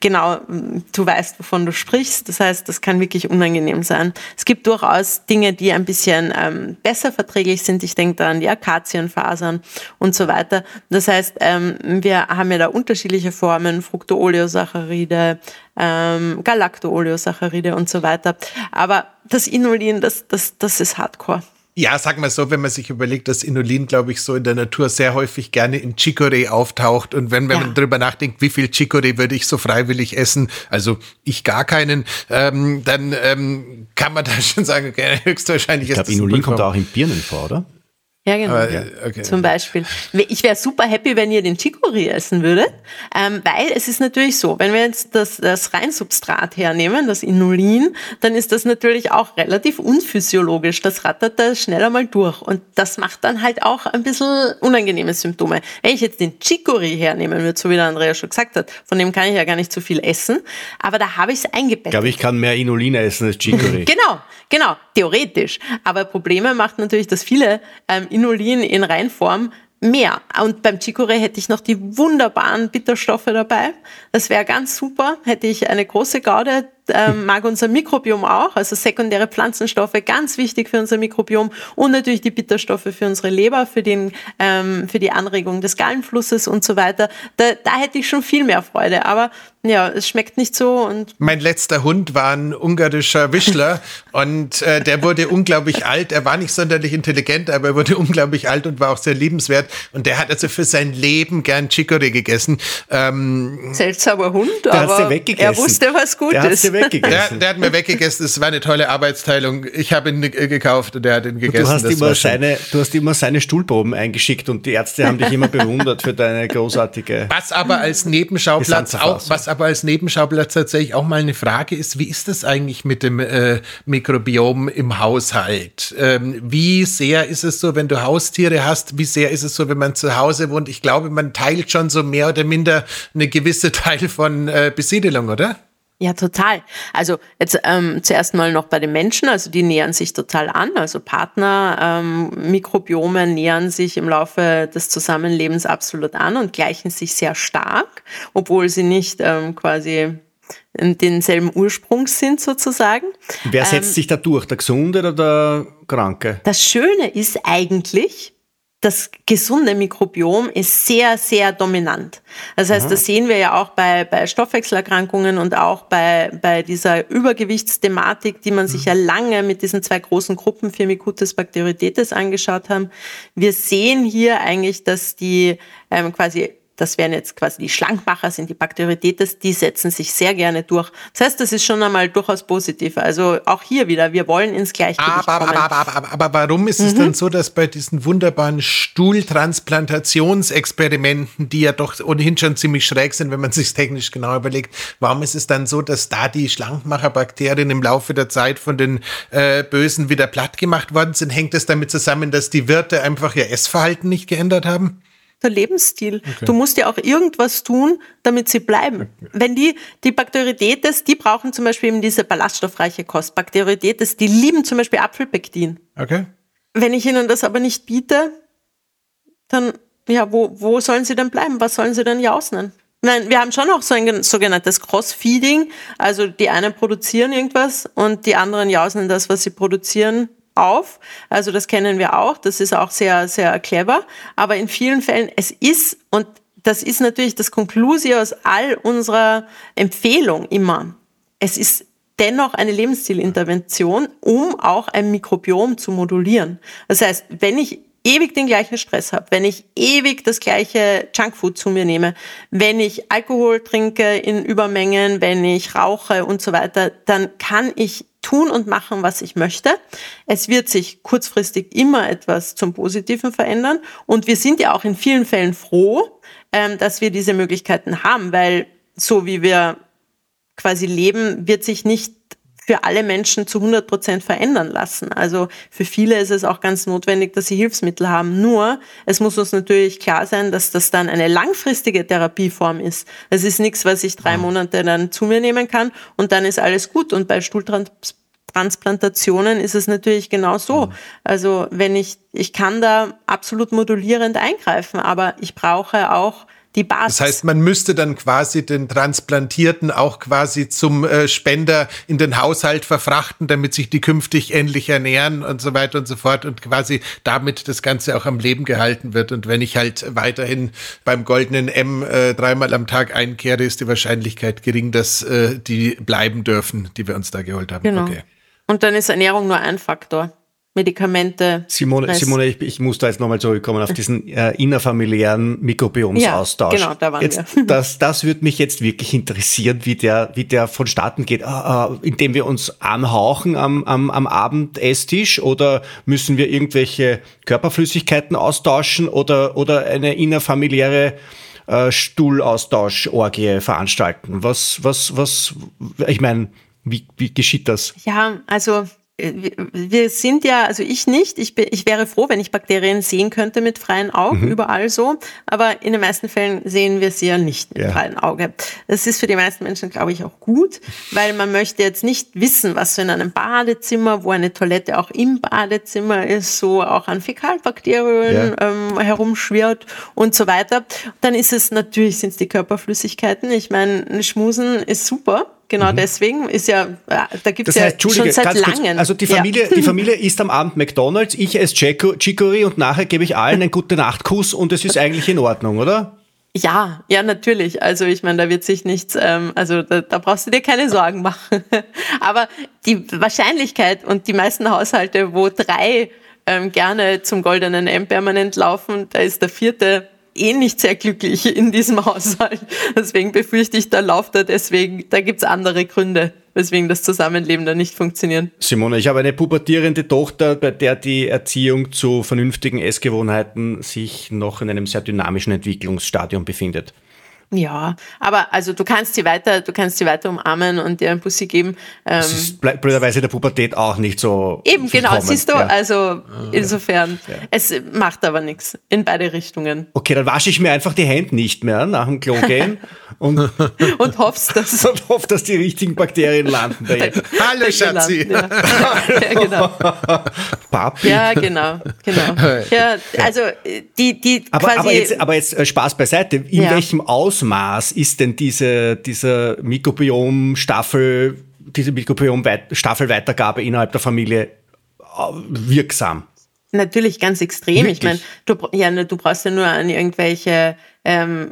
Genau, du weißt, wovon du sprichst. Das heißt, das kann wirklich unangenehm sein. Es gibt durchaus Dinge, die ein bisschen ähm, besser verträglich sind. Ich denke da an die Akazienfasern und so weiter. Das heißt, ähm, wir haben ja da unterschiedliche Formen, Fructooleosaccharide, ähm, Galactooleosaccharide und so weiter. Aber das Inulin, das, das, das ist Hardcore. Ja, sag mal so, wenn man sich überlegt, dass Inulin, glaube ich, so in der Natur sehr häufig gerne in Chicorée auftaucht. Und wenn, wenn ja. man drüber nachdenkt, wie viel Chicorée würde ich so freiwillig essen, also ich gar keinen, ähm, dann ähm, kann man da schon sagen, okay, höchstwahrscheinlich ich ist glaube, Inulin kommt auch in Birnen vor, oder? Ja, genau. Aber, okay. Zum Beispiel. Ich wäre super happy, wenn ihr den Chicory essen würdet, ähm, weil es ist natürlich so, wenn wir jetzt das, das Reinsubstrat hernehmen, das Inulin, dann ist das natürlich auch relativ unphysiologisch. Das rattert da schneller mal durch und das macht dann halt auch ein bisschen unangenehme Symptome. Wenn ich jetzt den Chicory hernehmen würde, so wie der Andrea schon gesagt hat, von dem kann ich ja gar nicht so viel essen, aber da habe ich es eingebettet. Ich glaube, ich kann mehr Inulin essen als Chicory. genau, genau, theoretisch. Aber Probleme macht natürlich, dass viele ähm, Inulin in Reinform mehr. Und beim Chicorée hätte ich noch die wunderbaren Bitterstoffe dabei. Das wäre ganz super. Hätte ich eine große Gaude, ähm, mag unser Mikrobiom auch, also sekundäre Pflanzenstoffe, ganz wichtig für unser Mikrobiom und natürlich die Bitterstoffe für unsere Leber, für, den, ähm, für die Anregung des Gallenflusses und so weiter. Da, da hätte ich schon viel mehr Freude, aber ja, es schmeckt nicht so. Und mein letzter Hund war ein ungarischer Wischler und äh, der wurde unglaublich alt. Er war nicht sonderlich intelligent, aber er wurde unglaublich alt und war auch sehr liebenswert. Und der hat also für sein Leben gern Chicorée gegessen. Ähm, Seltsamer Hund, aber er wusste was Gutes weggegessen. Der, der, hat mir weggegessen. Es war eine tolle Arbeitsteilung. Ich habe ihn gekauft und er hat ihn gegessen. Du hast, immer seine, du hast immer seine Stuhlproben eingeschickt und die Ärzte haben dich immer bewundert für deine großartige. Was aber als Nebenschauplatz auch, was aber als Nebenschauplatz tatsächlich auch mal eine Frage ist, wie ist das eigentlich mit dem äh, Mikrobiom im Haushalt? Ähm, wie sehr ist es so, wenn du Haustiere hast? Wie sehr ist es so, wenn man zu Hause wohnt? Ich glaube, man teilt schon so mehr oder minder eine gewisse Teil von äh, Besiedelung, oder? Ja, total. Also jetzt ähm, zuerst mal noch bei den Menschen, also die nähern sich total an, also Partner, ähm, Mikrobiome nähern sich im Laufe des Zusammenlebens absolut an und gleichen sich sehr stark, obwohl sie nicht ähm, quasi denselben Ursprung sind sozusagen. Wer setzt ähm, sich da durch, der Gesunde oder der Kranke? Das Schöne ist eigentlich, das gesunde Mikrobiom ist sehr, sehr dominant. Das heißt, Aha. das sehen wir ja auch bei, bei Stoffwechselerkrankungen und auch bei, bei dieser Übergewichtsthematik, die man sich ja mhm. lange mit diesen zwei großen Gruppen Firmicutes Bacteroidetes angeschaut haben. Wir sehen hier eigentlich, dass die ähm, quasi das wären jetzt quasi die Schlankmacher, sind die Bakteriodetes, die setzen sich sehr gerne durch. Das heißt, das ist schon einmal durchaus positiv. Also auch hier wieder, wir wollen ins Gleichgewicht aber, kommen. Aber, aber, aber, aber warum ist es mhm. dann so, dass bei diesen wunderbaren Stuhltransplantationsexperimenten, die ja doch ohnehin schon ziemlich schräg sind, wenn man sich technisch genau überlegt, warum ist es dann so, dass da die Schlankmacherbakterien im Laufe der Zeit von den äh, Bösen wieder platt gemacht worden sind? Hängt es damit zusammen, dass die Wirte einfach ihr Essverhalten nicht geändert haben? Der Lebensstil. Okay. Du musst ja auch irgendwas tun, damit sie bleiben. Wenn die, die Bakteriodetes, die brauchen zum Beispiel eben diese ballaststoffreiche Kost. Bakteriodetes, die lieben zum Beispiel Apfelpektin. Okay. Wenn ich ihnen das aber nicht biete, dann, ja, wo, wo sollen sie denn bleiben? Was sollen sie denn jausen? Nein, wir haben schon auch so ein sogenanntes Cross-Feeding. Also die einen produzieren irgendwas und die anderen jausen das, was sie produzieren, auf. Also das kennen wir auch. Das ist auch sehr, sehr clever. Aber in vielen Fällen, es ist, und das ist natürlich das Konklusio aus all unserer Empfehlung immer. Es ist dennoch eine Lebensstilintervention, um auch ein Mikrobiom zu modulieren. Das heißt, wenn ich ewig den gleichen Stress habe, wenn ich ewig das gleiche Junkfood zu mir nehme, wenn ich Alkohol trinke in Übermengen, wenn ich rauche und so weiter, dann kann ich tun und machen, was ich möchte. Es wird sich kurzfristig immer etwas zum Positiven verändern. Und wir sind ja auch in vielen Fällen froh, ähm, dass wir diese Möglichkeiten haben, weil so wie wir quasi leben, wird sich nicht für alle Menschen zu 100 Prozent verändern lassen. Also für viele ist es auch ganz notwendig, dass sie Hilfsmittel haben. Nur, es muss uns natürlich klar sein, dass das dann eine langfristige Therapieform ist. Es ist nichts, was ich drei Monate dann zu mir nehmen kann und dann ist alles gut. Und bei Stuhltransplantationen ist es natürlich genau so. Also wenn ich, ich kann da absolut modulierend eingreifen, aber ich brauche auch die Basis. Das heißt, man müsste dann quasi den Transplantierten auch quasi zum äh, Spender in den Haushalt verfrachten, damit sich die künftig ähnlich ernähren und so weiter und so fort und quasi damit das Ganze auch am Leben gehalten wird. Und wenn ich halt weiterhin beim goldenen M äh, dreimal am Tag einkehre, ist die Wahrscheinlichkeit gering, dass äh, die bleiben dürfen, die wir uns da geholt haben. Genau. Okay. Und dann ist Ernährung nur ein Faktor. Medikamente. Simone, Simone ich, ich, muss da jetzt nochmal zurückkommen auf diesen äh, innerfamiliären Mikrobiomsaustausch. Ja, genau, da waren jetzt, wir. Das, das würde mich jetzt wirklich interessieren, wie der, wie der vonstatten geht. Äh, indem wir uns anhauchen am, am, am Abendesstisch oder müssen wir irgendwelche Körperflüssigkeiten austauschen oder, oder eine innerfamiliäre äh, Stuhlaustauschorgie veranstalten? Was, was, was, ich meine, wie, wie geschieht das? Ja, also wir sind ja, also ich nicht, ich, bin, ich wäre froh, wenn ich Bakterien sehen könnte mit freien Augen, mhm. überall so, aber in den meisten Fällen sehen wir sie ja nicht mit ja. freiem Auge. Das ist für die meisten Menschen, glaube ich, auch gut, weil man möchte jetzt nicht wissen, was so in einem Badezimmer, wo eine Toilette auch im Badezimmer ist, so auch an Fäkalbakterien ja. ähm, herumschwirrt und so weiter. Dann ist es natürlich, sind es die Körperflüssigkeiten. Ich meine, Schmusen ist super, Genau mhm. deswegen ist ja, da gibt es ja heißt, schon seit langem. also die Familie, ja. die Familie isst am Abend McDonalds, ich esse Chicory und nachher gebe ich allen einen gute Nachtkuss und es ist eigentlich in Ordnung, oder? Ja, ja, natürlich. Also ich meine, da wird sich nichts, ähm, also da, da brauchst du dir keine Sorgen machen. Aber die Wahrscheinlichkeit und die meisten Haushalte, wo drei ähm, gerne zum goldenen M permanent laufen, da ist der vierte eh nicht sehr glücklich in diesem Haushalt. Deswegen befürchte ich, da läuft er deswegen, da gibt's andere Gründe, weswegen das Zusammenleben da nicht funktioniert. Simone, ich habe eine pubertierende Tochter, bei der die Erziehung zu vernünftigen Essgewohnheiten sich noch in einem sehr dynamischen Entwicklungsstadium befindet. Ja, aber also du kannst sie weiter, du kannst sie weiter umarmen und ihr ein Pussy geben. Ähm, das ist blöderweise der Pubertät auch nicht so. Eben, genau, kommen. siehst du, ja. also insofern. Ja. Es macht aber nichts in beide Richtungen. Okay, dann wasche ich mir einfach die Hände nicht mehr nach dem Klo gehen und, und hoffst, dass, und hoff, dass die richtigen Bakterien landen bei ihr. Hallo Schatzi. Ja. ja, genau. Papi. Ja, genau, genau. Ja, also die, die aber, quasi. Aber jetzt, aber jetzt äh, Spaß beiseite. In welchem Aus Ausmaß ist denn diese, diese Mikrobiom-Staffel, diese Mikrobiom-Staffelweitergabe innerhalb der Familie äh, wirksam? Natürlich ganz extrem. Wirklich? Ich meine, du, ja, ne, du brauchst ja nur an irgendwelche, ähm,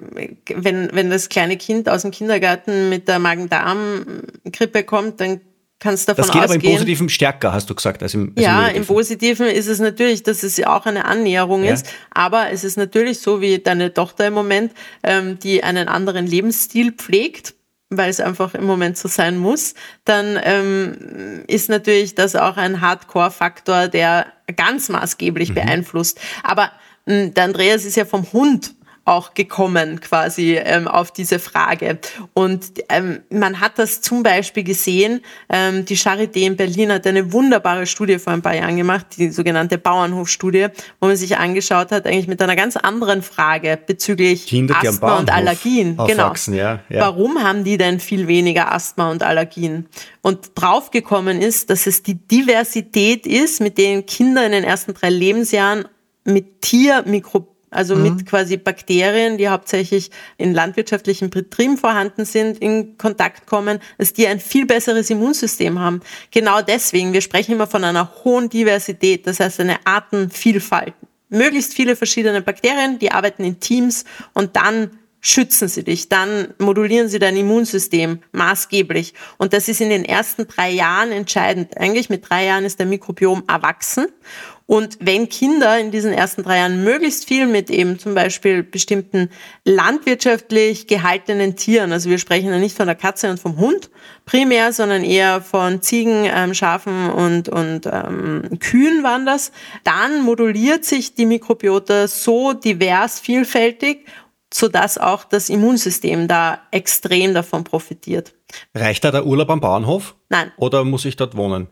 wenn, wenn das kleine Kind aus dem Kindergarten mit der Magen-Darm-Grippe kommt, dann kannst davon das geht ausgehen. aber im Positiven stärker, hast du gesagt, als im, als ja, im, im Positiven ist es natürlich, dass es ja auch eine Annäherung Ja. ist, aber es ist natürlich so wie deine Tochter im Moment, ähm, die einen anderen Lebensstil pflegt, weil es einfach im Moment so sein muss, dann ähm, ist natürlich das auch ein Hardcore-Faktor, der ganz maßgeblich beeinflusst. Aber mh, der Andreas ist ja vom Hund auch gekommen quasi ähm, auf diese Frage. Und ähm, man hat das zum Beispiel gesehen, ähm, die Charité in Berlin hat eine wunderbare Studie vor ein paar Jahren gemacht, die sogenannte Bauernhofstudie, wo man sich angeschaut hat, eigentlich mit einer ganz anderen Frage bezüglich Kinder, Asthma und Allergien. Genau. ja, ja. Warum haben die denn viel weniger Asthma und Allergien? Und draufgekommen ist, dass es die Diversität ist, mit denen Kinder in den ersten drei Lebensjahren mit Tiermikro also mit quasi Bakterien, die hauptsächlich in landwirtschaftlichen Betrieben vorhanden sind, in Kontakt kommen, dass die ein viel besseres Immunsystem haben. Genau deswegen, wir sprechen immer von einer hohen Diversität, das heißt eine Artenvielfalt. Möglichst viele verschiedene Bakterien, die arbeiten in Teams und dann schützen sie dich, dann modulieren sie dein Immunsystem maßgeblich. Und das ist in den ersten drei Jahren entscheidend. Eigentlich mit drei Jahren ist der Mikrobiom erwachsen. Und wenn Kinder in diesen ersten drei Jahren möglichst viel mit eben zum Beispiel bestimmten landwirtschaftlich gehaltenen Tieren, also wir sprechen ja nicht von der Katze und vom Hund primär, sondern eher von Ziegen, ähm, Schafen und, und ähm, Kühen waren das, dann moduliert sich die Mikrobiota so divers, vielfältig, sodass auch das Immunsystem da extrem davon profitiert. Reicht da der Urlaub am Bauernhof? Nein. Oder muss ich dort wohnen?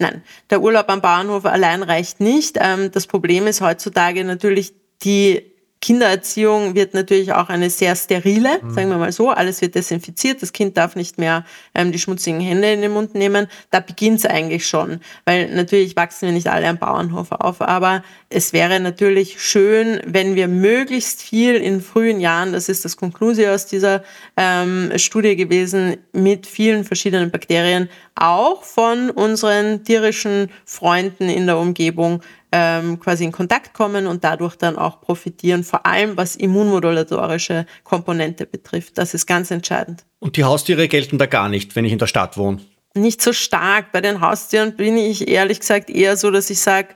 Nein, der Urlaub am Bahnhof allein reicht nicht. Ähm, das Problem ist heutzutage natürlich, die Kindererziehung wird natürlich auch eine sehr sterile, sagen wir mal so. Alles wird desinfiziert. Das Kind darf nicht mehr ähm, die schmutzigen Hände in den Mund nehmen. Da beginnt es eigentlich schon, weil natürlich wachsen wir nicht alle am Bauernhof auf. Aber es wäre natürlich schön, wenn wir möglichst viel in frühen Jahren, das ist das Konklusio aus dieser ähm, Studie gewesen, mit vielen verschiedenen Bakterien, auch von unseren tierischen Freunden in der Umgebung ähm, quasi in Kontakt kommen und dadurch dann auch profitieren, vor allem was immunmodulatorische Komponente betrifft. Das ist ganz entscheidend. Und die Haustiere gelten da gar nicht, wenn ich in der Stadt wohne. Nicht so stark. Bei den Haustieren bin ich ehrlich gesagt eher so, dass ich sage,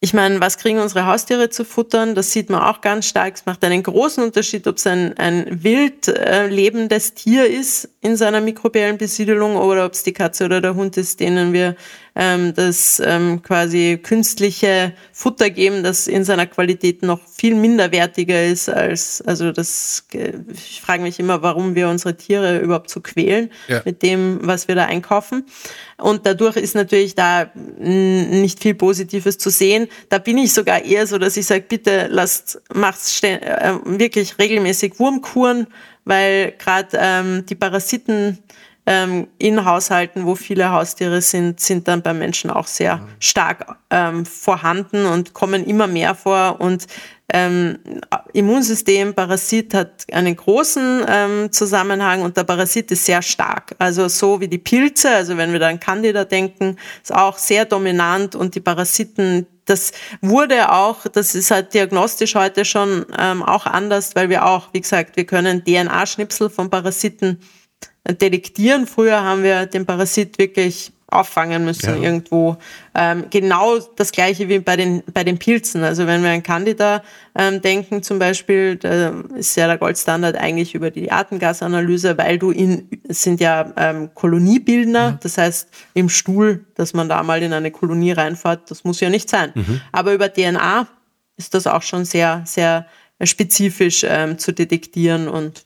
ich meine, was kriegen unsere Haustiere zu futtern? Das sieht man auch ganz stark. Es macht einen großen Unterschied, ob es ein, ein wild äh, lebendes Tier ist in seiner mikrobiellen Besiedelung oder ob es die Katze oder der Hund ist, denen wir ähm, das ähm, quasi künstliche Futter geben, das in seiner Qualität noch viel minderwertiger ist als, also das, äh, ich frage mich immer, warum wir unsere Tiere überhaupt so quälen Ja. mit dem, was wir da einkaufen. Und dadurch ist natürlich da nicht viel Positives zu sehen. Da bin ich sogar eher so, dass ich sage, bitte lasst, macht äh, wirklich regelmäßig Wurmkuren, weil gerade ähm, die Parasiten ähm, in Haushalten, wo viele Haustiere sind, sind dann beim Menschen auch sehr stark ähm, vorhanden und kommen immer mehr vor. Und ähm, Immunsystem, Parasit hat einen großen ähm, Zusammenhang und der Parasit ist sehr stark. Also so wie die Pilze, also wenn wir da an Candida denken, ist auch sehr dominant und die Parasiten, das wurde auch, das ist halt diagnostisch heute schon ähm, auch anders, weil wir auch, wie gesagt, wir können DNA-Schnipsel von Parasiten detektieren. Früher haben wir den Parasit wirklich auffangen müssen Ja. irgendwo. Ähm, genau das gleiche wie bei den, bei den Pilzen. Also wenn wir an Candida ähm, denken zum Beispiel, da ist ja der Goldstandard eigentlich über die Atemgasanalyse, weil du in, sind ja ähm, Koloniebildner, das heißt im Stuhl, dass man da mal in eine Kolonie reinfährt, das muss ja nicht sein. Aber über DNA ist das auch schon sehr, sehr spezifisch ähm, zu detektieren und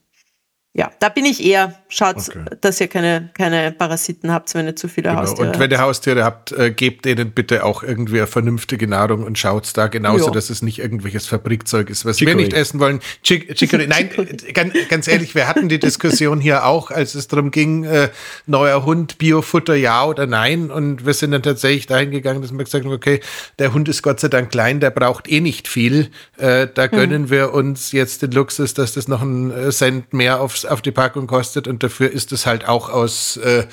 ja, da bin ich eher, schaut, Okay. dass ihr keine, keine Parasiten habt, wenn ihr zu viele Genau. Haustiere Und wenn ihr Haustiere habt, äh, gebt denen bitte auch irgendwie eine vernünftige Nahrung und schaut da genauso, Ja. dass es nicht irgendwelches Fabrikzeug ist, was Chicory. wir nicht essen wollen. Chick Chicory. Nein, äh, ganz, ganz ehrlich, wir hatten die Diskussion hier auch, als es darum ging, äh, neuer Hund, Biofutter, ja oder nein. Und wir sind dann tatsächlich dahin gegangen, dass wir gesagt haben, okay, der Hund ist Gott sei Dank klein, der braucht eh nicht viel. Äh, da gönnen wir uns jetzt den Luxus, dass das noch einen äh, Cent mehr aufs, auf die Packung kostet. Und dafür ist es halt auch aus äh,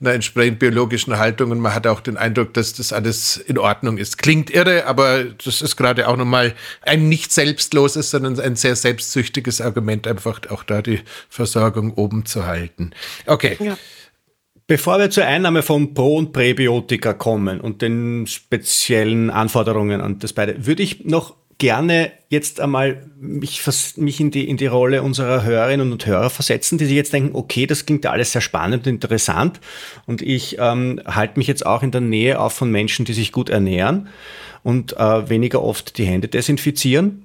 einer entsprechend biologischen Haltung und man hat auch den Eindruck, dass das alles in Ordnung ist. Klingt irre, aber das ist gerade auch nochmal ein nicht selbstloses, sondern ein sehr selbstsüchtiges Argument, einfach auch da die Versorgung oben zu halten. Okay. Ja. Bevor wir zur Einnahme von Pro- und Präbiotika kommen und den speziellen Anforderungen an das beide, würde ich noch gerne jetzt einmal mich, mich in, die, in die Rolle unserer Hörerinnen und Hörer versetzen, die sich jetzt denken, okay, das klingt alles sehr spannend und interessant und ich ähm, halte mich jetzt auch in der Nähe auf von Menschen, die sich gut ernähren und äh, weniger oft die Hände desinfizieren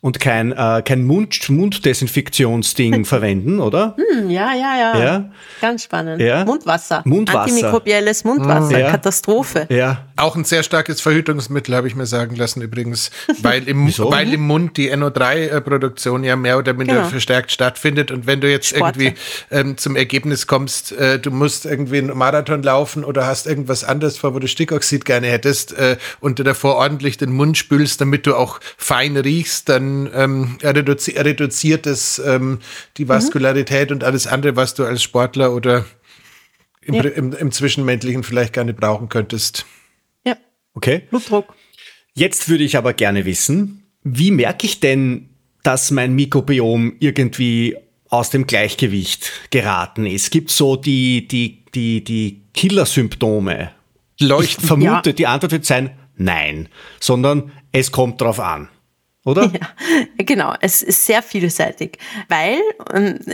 und kein, äh, kein Mund, Munddesinfektionsding verwenden, oder? Hm, ja, ja, ja, ja. Ganz spannend. Ja. Mundwasser. Mundwasser. Antimikrobielles Mundwasser. Ja. Katastrophe. Ja. Auch ein sehr starkes Verhütungsmittel, habe ich mir sagen lassen übrigens, weil im, Wieso? weil im Mund die NO3-Produktion ja mehr oder minder Genau. verstärkt stattfindet. Und wenn du jetzt Sportler. irgendwie ähm, zum Ergebnis kommst, äh, du musst irgendwie einen Marathon laufen oder hast irgendwas anderes vor, wo du Stickoxid gerne hättest äh, und du davor ordentlich den Mund spülst, damit du auch fein riechst, dann ähm, reduzi reduziert es ähm, die Vaskularität und alles andere, was du als Sportler oder im, Ja. im, im Zwischenmännlichen vielleicht gerne brauchen könntest. Ja. Okay. Blutdruck. Jetzt würde ich aber gerne wissen, wie merke ich denn, dass mein Mikrobiom irgendwie aus dem Gleichgewicht geraten ist? Gibt so die, die, die, die Killer-Symptome? Ich Leuchten. vermute, Ja. die Antwort wird sein, nein, sondern es kommt drauf an. Oder? Ja, genau. Es ist sehr vielseitig, weil,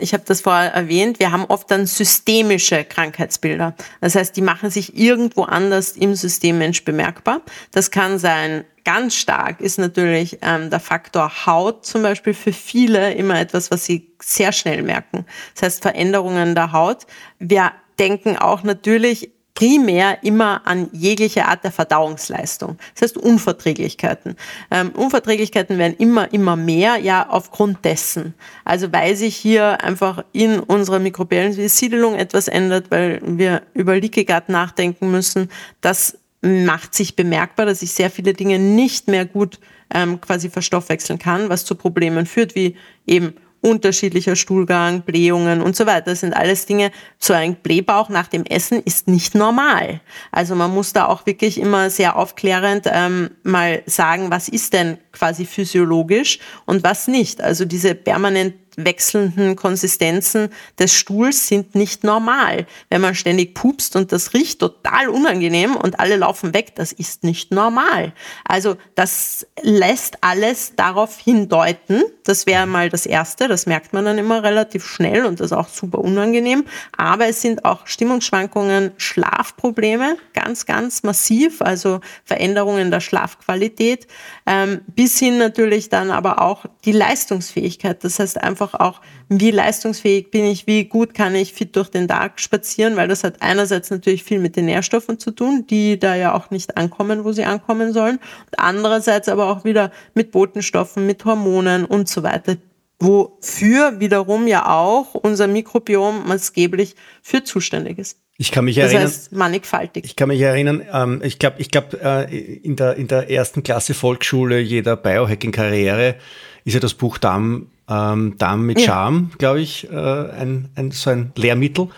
ich habe das vorher erwähnt, wir haben oft dann systemische Krankheitsbilder. Das heißt, die machen sich irgendwo anders im System Mensch bemerkbar. Das kann sein, ganz stark ist natürlich ähm, der Faktor Haut zum Beispiel für viele immer etwas, was sie sehr schnell merken. Das heißt, Veränderungen der Haut. Wir denken auch natürlich primär immer an jegliche Art der Verdauungsleistung. Das heißt Unverträglichkeiten. Ähm, Unverträglichkeiten werden immer, immer mehr, ja, aufgrund dessen. Also weil sich hier einfach in unserer mikrobiellen Besiedelung etwas ändert, weil wir über Leaky nachdenken müssen, das macht sich bemerkbar, dass ich sehr viele Dinge nicht mehr gut ähm, quasi verstoffwechseln kann, was zu Problemen führt, wie eben unterschiedlicher Stuhlgang, Blähungen und so weiter. Das sind alles Dinge, so ein Blähbauch nach dem Essen ist nicht normal. Also man muss da auch wirklich immer sehr aufklärend ähm, mal sagen, was ist denn quasi physiologisch und was nicht. Also diese permanent wechselnden Konsistenzen des Stuhls sind nicht normal. Wenn man ständig pupst und das riecht total unangenehm und alle laufen weg, das ist nicht normal. Also das lässt alles darauf hindeuten. Das wäre mal das Erste. Das merkt man dann immer relativ schnell und das ist auch super unangenehm. Aber es sind auch Stimmungsschwankungen, Schlafprobleme, ganz, ganz massiv, also Veränderungen der Schlafqualität, ähm, bis hin natürlich dann aber auch die Leistungsfähigkeit. Das heißt einfach auch, wie leistungsfähig bin ich, wie gut kann ich fit durch den Tag spazieren, weil das hat einerseits natürlich viel mit den Nährstoffen zu tun, die da ja auch nicht ankommen, wo sie ankommen sollen, und andererseits aber auch wieder mit Botenstoffen, mit Hormonen und so weiter, wofür wiederum ja auch unser Mikrobiom maßgeblich für zuständig ist. Ich kann mich Das erinnern. heißt mannigfaltig. Ich kann mich erinnern, ähm, ich glaube, ich glaub, äh, in, der, in der ersten Klasse Volksschule jeder Biohacking-Karriere ist ja das Buch Darm, ähm, Darm mit Ja. Charme, glaube ich, äh, ein, ein, so ein Lehrmittel.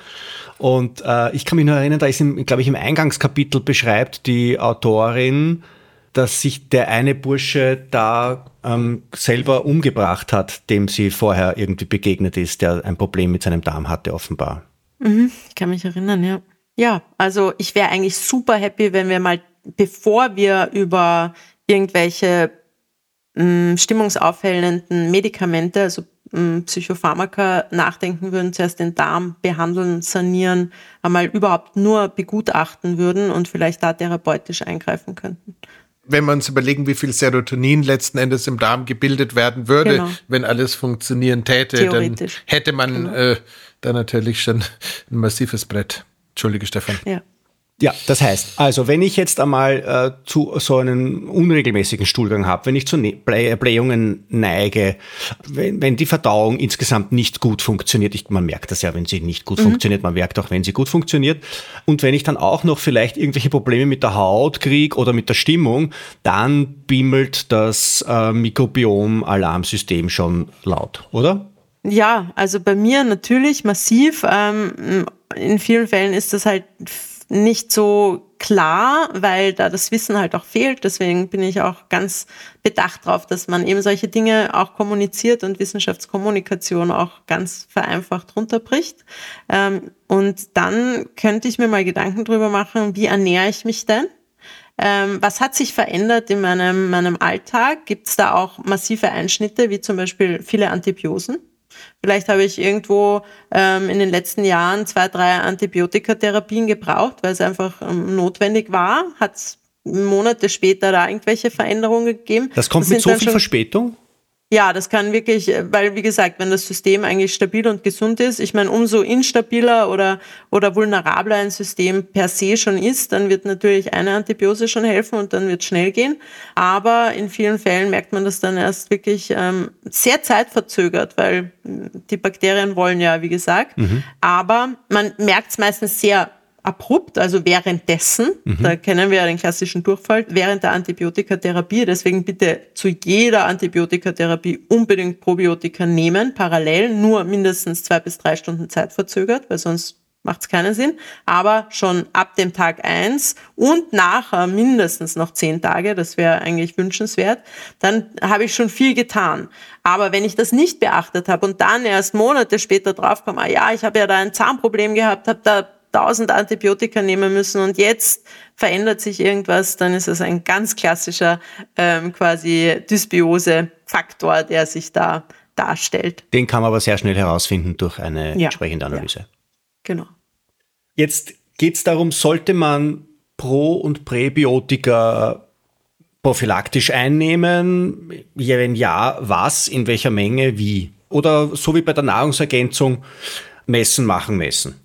Und äh, ich kann mich nur erinnern, da ist, glaube ich, im Eingangskapitel beschreibt die Autorin, dass sich der eine Bursche da ähm, selber umgebracht hat, dem sie vorher irgendwie begegnet ist, der ein Problem mit seinem Darm hatte, offenbar. Ich kann mich erinnern, ja. Ja, also ich wäre eigentlich super happy, wenn wir mal, bevor wir über irgendwelche stimmungsaufhellenden Medikamente, also Psychopharmaka nachdenken würden, zuerst den Darm behandeln, sanieren, einmal überhaupt nur begutachten würden und vielleicht da therapeutisch eingreifen könnten. wenn wir uns überlegen, wie viel Serotonin letzten Endes im Darm gebildet werden würde, Genau. wenn alles funktionieren täte, dann hätte man äh, da natürlich schon ein massives Brett. Entschuldige, Stefan. Ja. Ja, das heißt, also wenn ich jetzt einmal äh, zu so einem unregelmäßigen Stuhlgang habe, wenn ich zu ne Blä Blähungen neige, wenn, wenn die Verdauung insgesamt nicht gut funktioniert, ich, man merkt das ja, wenn sie nicht gut funktioniert, man merkt auch, wenn sie gut funktioniert, und wenn ich dann auch noch vielleicht irgendwelche Probleme mit der Haut kriege oder mit der Stimmung, dann bimmelt das äh, Mikrobiom-Alarmsystem schon laut, oder? Ja, also bei mir natürlich massiv. Ähm, in vielen Fällen ist das halt nicht so klar, weil da das Wissen halt auch fehlt. Deswegen bin ich auch ganz bedacht darauf, dass man eben solche Dinge auch kommuniziert und Wissenschaftskommunikation auch ganz vereinfacht runterbricht. Ähm, und dann könnte ich mir mal Gedanken drüber machen, wie ernähre ich mich denn? Ähm, was hat sich verändert in meinem, meinem Alltag? Gibt es da auch massive Einschnitte, wie zum Beispiel viele Antibiosen? Vielleicht habe ich irgendwo ähm, in den letzten Jahren zwei, drei Antibiotikatherapien gebraucht, weil es einfach ähm, notwendig war. Hat es Monate später da irgendwelche Veränderungen gegeben? Das kommt das mit so viel Verspätung? Ja, das kann wirklich, weil wie gesagt, wenn das System eigentlich stabil und gesund ist, ich meine, umso instabiler oder, oder vulnerabler ein System per se schon ist, dann wird natürlich eine Antibiose schon helfen und dann wird es schnell gehen. Aber in vielen Fällen merkt man das dann erst wirklich ähm, sehr zeitverzögert, weil die Bakterien wollen ja, wie gesagt. Mhm. Aber man merkt es meistens sehr abrupt, also währenddessen, mhm. da kennen wir ja den klassischen Durchfall, während der Antibiotikatherapie. Deswegen bitte zu jeder Antibiotikatherapie unbedingt Probiotika nehmen, parallel, nur mindestens zwei bis drei Stunden Zeit verzögert, weil sonst macht es keinen Sinn. Aber schon ab dem Tag eins und nachher mindestens noch zehn Tage, das wäre eigentlich wünschenswert, dann habe ich schon viel getan. Aber wenn ich das nicht beachtet habe und dann erst Monate später draufkomme, ah ja, ich habe ja da ein Zahnproblem gehabt, habe da 1000 Antibiotika nehmen müssen und jetzt verändert sich irgendwas, dann ist es ein ganz klassischer ähm, quasi Dysbiose-Faktor, der sich da darstellt. Den kann man aber sehr schnell herausfinden durch eine ja. entsprechende Analyse. Ja. Genau. Jetzt geht es darum, sollte man Pro- und Präbiotika prophylaktisch einnehmen? Ja, wenn ja, was, in welcher Menge, wie? Oder so wie bei der Nahrungsergänzung, messen, machen, messen.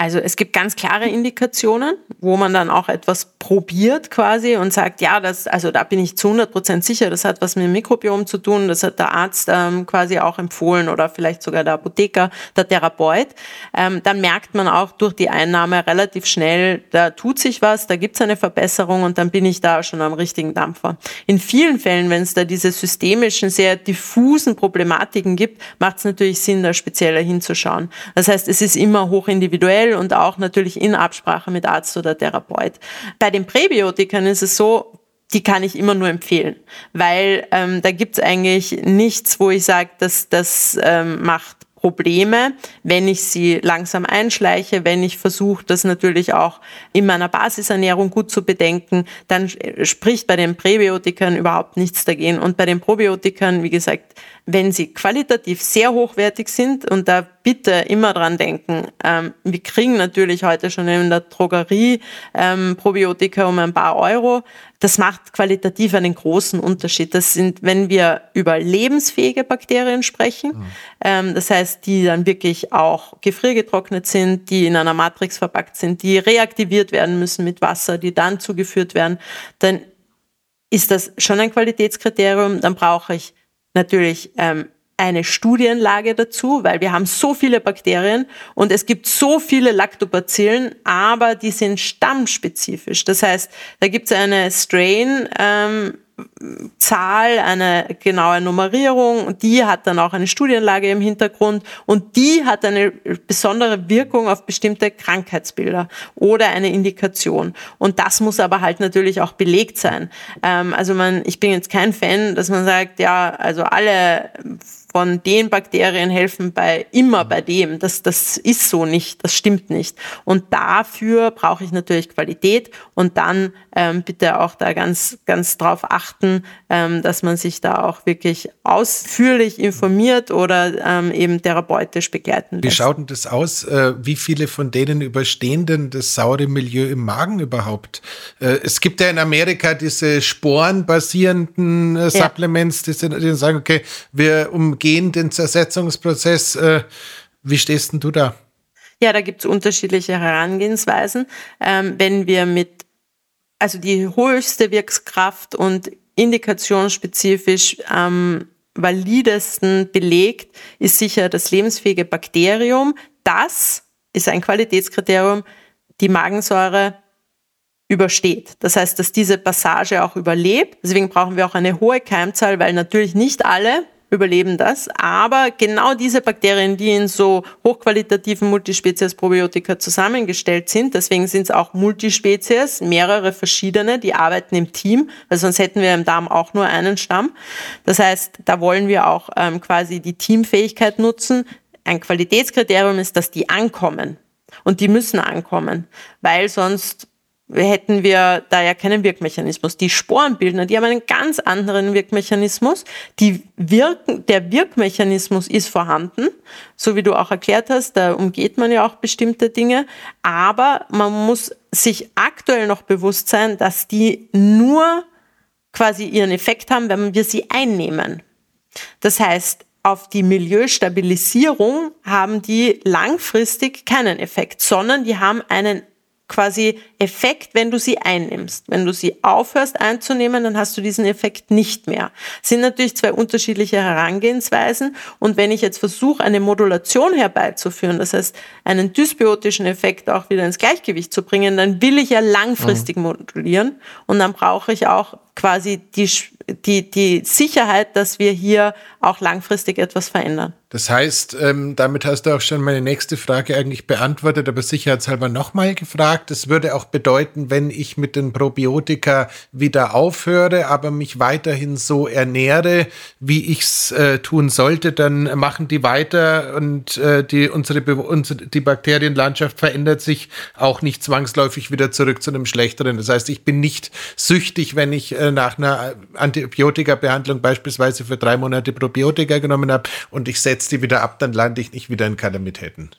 Also es gibt ganz klare Indikationen, wo man dann auch etwas probiert quasi und sagt, ja, das, also da bin ich zu 100 Prozent sicher, das hat was mit dem Mikrobiom zu tun, das hat der Arzt ähm, quasi auch empfohlen oder vielleicht sogar der Apotheker, der Therapeut. Ähm, dann merkt man auch durch die Einnahme relativ schnell, da tut sich was, da gibt es eine Verbesserung und dann bin ich da schon am richtigen Dampfer. In vielen Fällen, wenn es da diese systemischen, sehr diffusen Problematiken gibt, macht es natürlich Sinn, da spezieller hinzuschauen. Das heißt, es ist immer hoch individuell und auch natürlich in Absprache mit Arzt oder Therapeut. Bei den Präbiotikern ist es so, die kann ich immer nur empfehlen, weil ähm, da gibt's eigentlich nichts, wo ich sage, dass das ähm, macht Probleme, wenn ich sie langsam einschleiche, wenn ich versuche, das natürlich auch in meiner Basisernährung gut zu bedenken, dann spricht bei den Präbiotikern überhaupt nichts dagegen. Und bei den Probiotikern, wie gesagt, wenn sie qualitativ sehr hochwertig sind und da bitte immer dran denken, ähm, wir kriegen natürlich heute schon in der Drogerie ähm, Probiotika um ein paar Euro. Das macht qualitativ einen großen Unterschied. Das sind, wenn wir über lebensfähige Bakterien sprechen, mhm. ähm, das heißt, die dann wirklich auch gefriergetrocknet sind, die in einer Matrix verpackt sind, die reaktiviert werden müssen mit Wasser, die dann zugeführt werden, dann ist das schon ein Qualitätskriterium. Dann brauche ich natürlich ähm, eine Studienlage dazu, weil wir haben so viele Bakterien und es gibt so viele Lactobacillen, aber die sind stammspezifisch. Das heißt, da gibt es eine Strain, ähm, Zahl, eine genaue Nummerierung, die hat dann auch eine Studienlage im Hintergrund und die hat eine besondere Wirkung auf bestimmte Krankheitsbilder oder eine Indikation. Und das muss aber halt natürlich auch belegt sein. Ähm, also man, ich bin jetzt kein Fan, dass man sagt, ja, also alle von den Bakterien helfen bei immer bei dem. Das, das ist so nicht, das stimmt nicht. Und dafür brauche ich natürlich Qualität und dann ähm, bitte auch da ganz, ganz drauf achten, ähm, dass man sich da auch wirklich ausführlich informiert oder ähm, eben therapeutisch begleiten lässt. Wie schaut denn das aus? Äh, wie viele von denen überstehen denn das saure Milieu im Magen überhaupt? Äh, es gibt ja in Amerika diese sporenbasierenden äh, Supplements, die, sind, die sagen, okay, wir umgehen den Zersetzungsprozess. Äh, wie stehst denn du da? Ja, da gibt es unterschiedliche Herangehensweisen. Ähm, wenn wir mit also die höchste Wirkkraft und indikationsspezifisch am validesten belegt ist sicher das lebensfähige Bakterium. Das ist ein Qualitätskriterium, die Magensäure übersteht. Das heißt, dass diese Passage auch überlebt. Deswegen brauchen wir auch eine hohe Keimzahl, weil natürlich nicht alle überleben das. Aber genau diese Bakterien, die in so hochqualitativen Multispezies-Probiotika zusammengestellt sind, deswegen sind es auch Multispezies, mehrere verschiedene, die arbeiten im Team, weil sonst hätten wir im Darm auch nur einen Stamm. Das heißt, da wollen wir auch ähm, quasi die Teamfähigkeit nutzen. Ein Qualitätskriterium ist, dass die ankommen. Und die müssen ankommen, weil sonst hätten wir da ja keinen Wirkmechanismus. Die Sporenbildner, die haben einen ganz anderen Wirkmechanismus. Die wirken, der Wirkmechanismus ist vorhanden, so wie du auch erklärt hast, da umgeht man ja auch bestimmte Dinge, aber man muss sich aktuell noch bewusst sein, dass die nur quasi ihren Effekt haben, wenn wir sie einnehmen. Das heißt, auf die Milieustabilisierung haben die langfristig keinen Effekt, sondern die haben einen quasi Effekt, wenn du sie einnimmst. Wenn du sie aufhörst einzunehmen, dann hast du diesen Effekt nicht mehr. Das sind natürlich zwei unterschiedliche Herangehensweisen. Und wenn ich jetzt versuche, eine Modulation herbeizuführen, das heißt, einen dysbiotischen Effekt auch wieder ins Gleichgewicht zu bringen, dann will ich ja langfristig mhm. modulieren. Und dann brauche ich auch quasi die, die, die Sicherheit, dass wir hier auch langfristig etwas verändern. Das heißt, ähm, damit hast du auch schon meine nächste Frage eigentlich beantwortet, aber sicherheitshalber nochmal gefragt. Es würde auch bedeuten, wenn ich mit den Probiotika wieder aufhöre, aber mich weiterhin so ernähre, wie ich es äh, tun sollte, dann machen die weiter und äh, die, unsere, unsere, die Bakterienlandschaft verändert sich auch nicht zwangsläufig wieder zurück zu einem schlechteren. Das heißt, ich bin nicht süchtig, wenn ich äh, nach einer Antibiotika-Behandlung beispielsweise für drei Monate Probiotika genommen habe und ich setze die wieder ab, dann lande ich nicht wieder in Kalamitäten.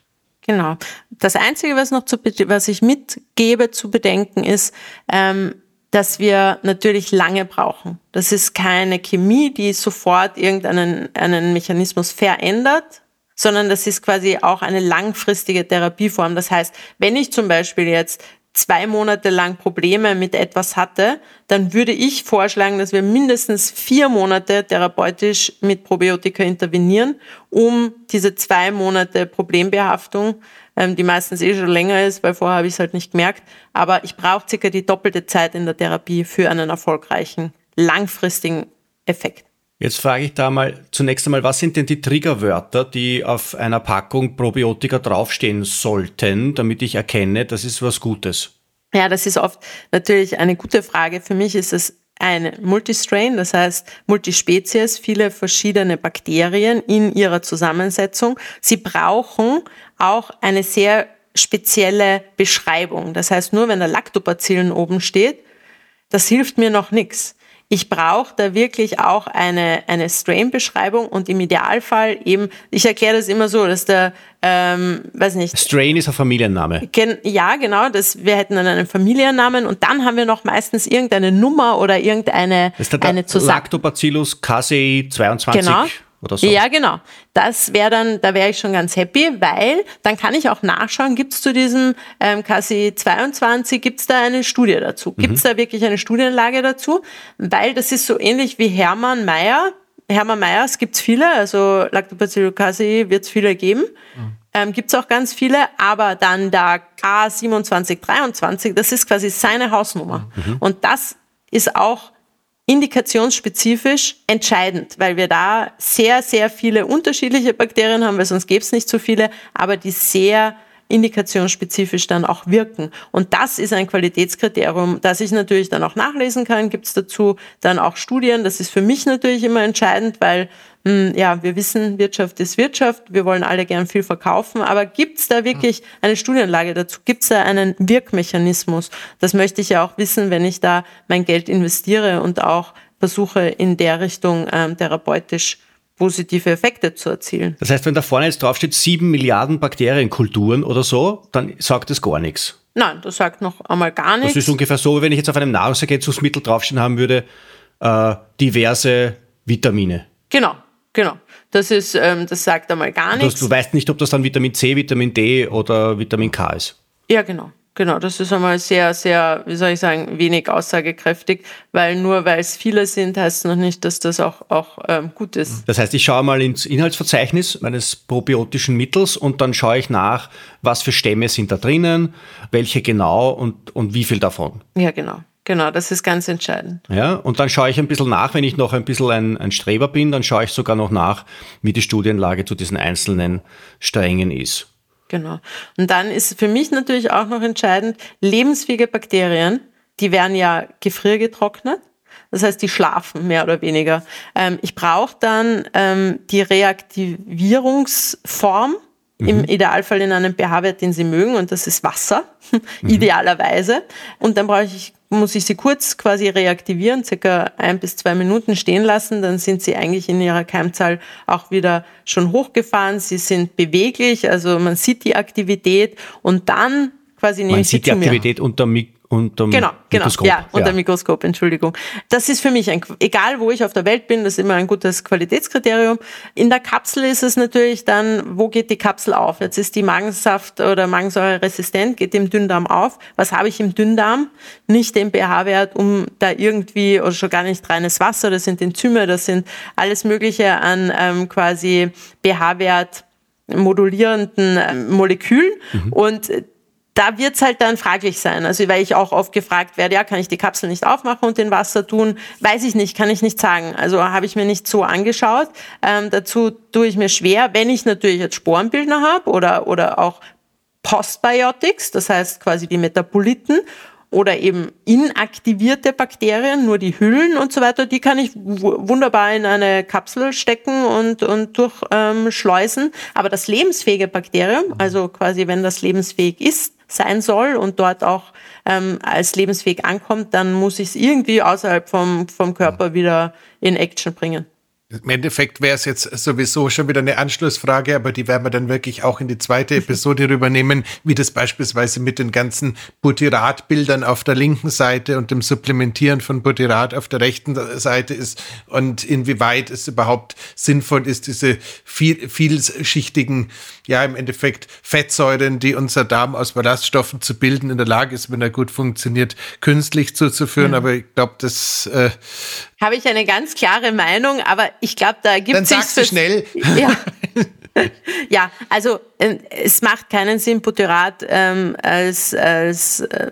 Genau. Das Einzige, was noch zu, was ich mitgebe zu bedenken, ist, ähm, dass wir natürlich lange brauchen. Das ist keine Chemie, die sofort irgendeinen einen Mechanismus verändert, sondern das ist quasi auch eine langfristige Therapieform. Das heißt, wenn ich zum Beispiel jetzt zwei Monate lang Probleme mit etwas hatte, dann würde ich vorschlagen, dass wir mindestens vier Monate therapeutisch mit Probiotika intervenieren, um diese zwei Monate Problembehaftung, ähm, die meistens eh schon länger ist, weil vorher habe ich es halt nicht gemerkt, aber ich brauche circa die doppelte Zeit in der Therapie für einen erfolgreichen, langfristigen Effekt. Jetzt frage ich da mal zunächst einmal, was sind denn die Triggerwörter, die auf einer Packung Probiotika draufstehen sollten, damit ich erkenne, das ist was Gutes? Ja, das ist oft natürlich eine gute Frage. Für mich ist es eine Multistrain, das heißt Multispezies, viele verschiedene Bakterien in ihrer Zusammensetzung. Sie brauchen auch eine sehr spezielle Beschreibung. Das heißt, nur wenn der Lactobacillen oben steht, das hilft mir noch nichts ich brauche da wirklich auch eine, eine Strain-Beschreibung und im Idealfall eben, ich erkläre das immer so, dass der, ähm, weiß nicht. Strain ist ein Familienname. Gen, ja, genau, das, wir hätten dann einen Familiennamen und dann haben wir noch meistens irgendeine Nummer oder irgendeine das ist eine Zusammen Lactobacillus casei 22. Genau oder so. Ja, genau. Das wäre dann, da wäre ich schon ganz happy, weil dann kann ich auch nachschauen, gibt es zu diesem ähm, KC 22, gibt es da eine Studie dazu? Gibt es mhm. da wirklich eine Studienlage dazu? Weil das ist so ähnlich wie Hermann Mayer. Hermann Meyers gibt es viele, also Lactobacillus casei wird es viele geben. Mhm. Ähm, gibt es auch ganz viele, aber dann der K2723, das ist quasi seine Hausnummer. Mhm. Und das ist auch indikationsspezifisch entscheidend, weil wir da sehr, sehr viele unterschiedliche Bakterien haben, weil sonst gäbe es nicht so viele, aber die sehr indikationsspezifisch dann auch wirken. Und das ist ein Qualitätskriterium, das ich natürlich dann auch nachlesen kann. Gibt es dazu dann auch Studien? Das ist für mich natürlich immer entscheidend, weil hm, ja, wir wissen, Wirtschaft ist Wirtschaft, wir wollen alle gern viel verkaufen, aber gibt es da wirklich eine Studienlage dazu? Gibt es da einen Wirkmechanismus? Das möchte ich ja auch wissen, wenn ich da mein Geld investiere und auch versuche, in der Richtung ähm, therapeutisch positive Effekte zu erzielen. Das heißt, wenn da vorne jetzt draufsteht, sieben Milliarden Bakterienkulturen oder so, dann sagt das gar nichts. Nein, das sagt noch einmal gar nichts. Das ist ungefähr so, wie wenn ich jetzt auf einem Nahrungsergänzungsmittel draufstehen haben würde, äh, diverse Vitamine. Genau, genau. Das ist, ähm, das sagt einmal gar nichts. Du, weißt nicht, ob das dann Vitamin C, Vitamin D oder Vitamin K ist. Ja, genau. Genau, das ist einmal sehr, sehr, wie soll ich sagen, wenig aussagekräftig, weil nur weil es viele sind, heißt es noch nicht, dass das auch, auch ähm, gut ist. Das heißt, ich schaue mal ins Inhaltsverzeichnis meines probiotischen Mittels und dann schaue ich nach, was für Stämme sind da drinnen, welche genau und, und wie viel davon. Ja, genau. Genau, das ist ganz entscheidend. Ja, und dann schaue ich ein bisschen nach, wenn ich noch ein bisschen ein, ein Streber bin, dann schaue ich sogar noch nach, wie die Studienlage zu diesen einzelnen Strängen ist. Genau. Und dann ist für mich natürlich auch noch entscheidend, lebensfähige Bakterien, die werden ja gefriergetrocknet. Das heißt, die schlafen mehr oder weniger. Ähm, ich brauche dann ähm, die Reaktivierungsform, mhm. im Idealfall in einem pH-Wert, den Sie mögen, und das ist Wasser, mhm. idealerweise. Und dann brauche ich muss ich sie kurz quasi reaktivieren, circa ein bis zwei Minuten stehen lassen, dann sind sie eigentlich in ihrer Keimzahl auch wieder schon hochgefahren. Sie sind beweglich, also man sieht die Aktivität und dann quasi nehme man ich sie sieht die Aktivität unter unter genau, genau, Mikroskop. Ja, unter ja. Mikroskop, Entschuldigung. Das ist für mich ein, egal wo ich auf der Welt bin, das ist immer ein gutes Qualitätskriterium. In der Kapsel ist es natürlich dann, wo geht die Kapsel auf? Jetzt ist die Magensaft oder Magensäure resistent, geht im Dünndarm auf. Was habe ich im Dünndarm? Nicht den pH-Wert, um da irgendwie, oder schon gar nicht reines Wasser, das sind Enzyme, das sind alles Mögliche an ähm, quasi pH-Wert modulierenden ähm, Molekülen. Mhm. Und da wird's halt dann fraglich sein. Also weil ich auch oft gefragt werde, ja, kann ich die Kapsel nicht aufmachen und den Wasser tun? Weiß ich nicht, kann ich nicht sagen. Also habe ich mir nicht so angeschaut. Ähm, dazu tue ich mir schwer, wenn ich natürlich jetzt Sporenbildner habe oder, oder auch Postbiotics, das heißt quasi die Metaboliten oder eben inaktivierte Bakterien, nur die Hüllen und so weiter, die kann ich wunderbar in eine Kapsel stecken und, und durchschleusen. Ähm, Aber das lebensfähige Bakterium, also quasi wenn das lebensfähig ist, sein soll und dort auch ähm, als lebensfähig ankommt, dann muss ich es irgendwie außerhalb vom, vom Körper wieder in Action bringen. Im Endeffekt wäre es jetzt sowieso schon wieder eine Anschlussfrage, aber die werden wir dann wirklich auch in die zweite Episode rübernehmen, wie das beispielsweise mit den ganzen Butyratbildern auf der linken Seite und dem Supplementieren von Butyrat auf der rechten Seite ist und inwieweit es überhaupt sinnvoll ist, diese viel, vielschichtigen, ja im Endeffekt Fettsäuren, die unser Darm aus Ballaststoffen zu bilden in der Lage ist, wenn er gut funktioniert, künstlich zuzuführen. Ja. Aber ich glaube, das äh, habe ich eine ganz klare Meinung, aber ich glaube, da gibt es. Dann sagst du schnell. Ja. ja, also äh, es macht keinen Sinn, Butyrat ähm, als, als äh,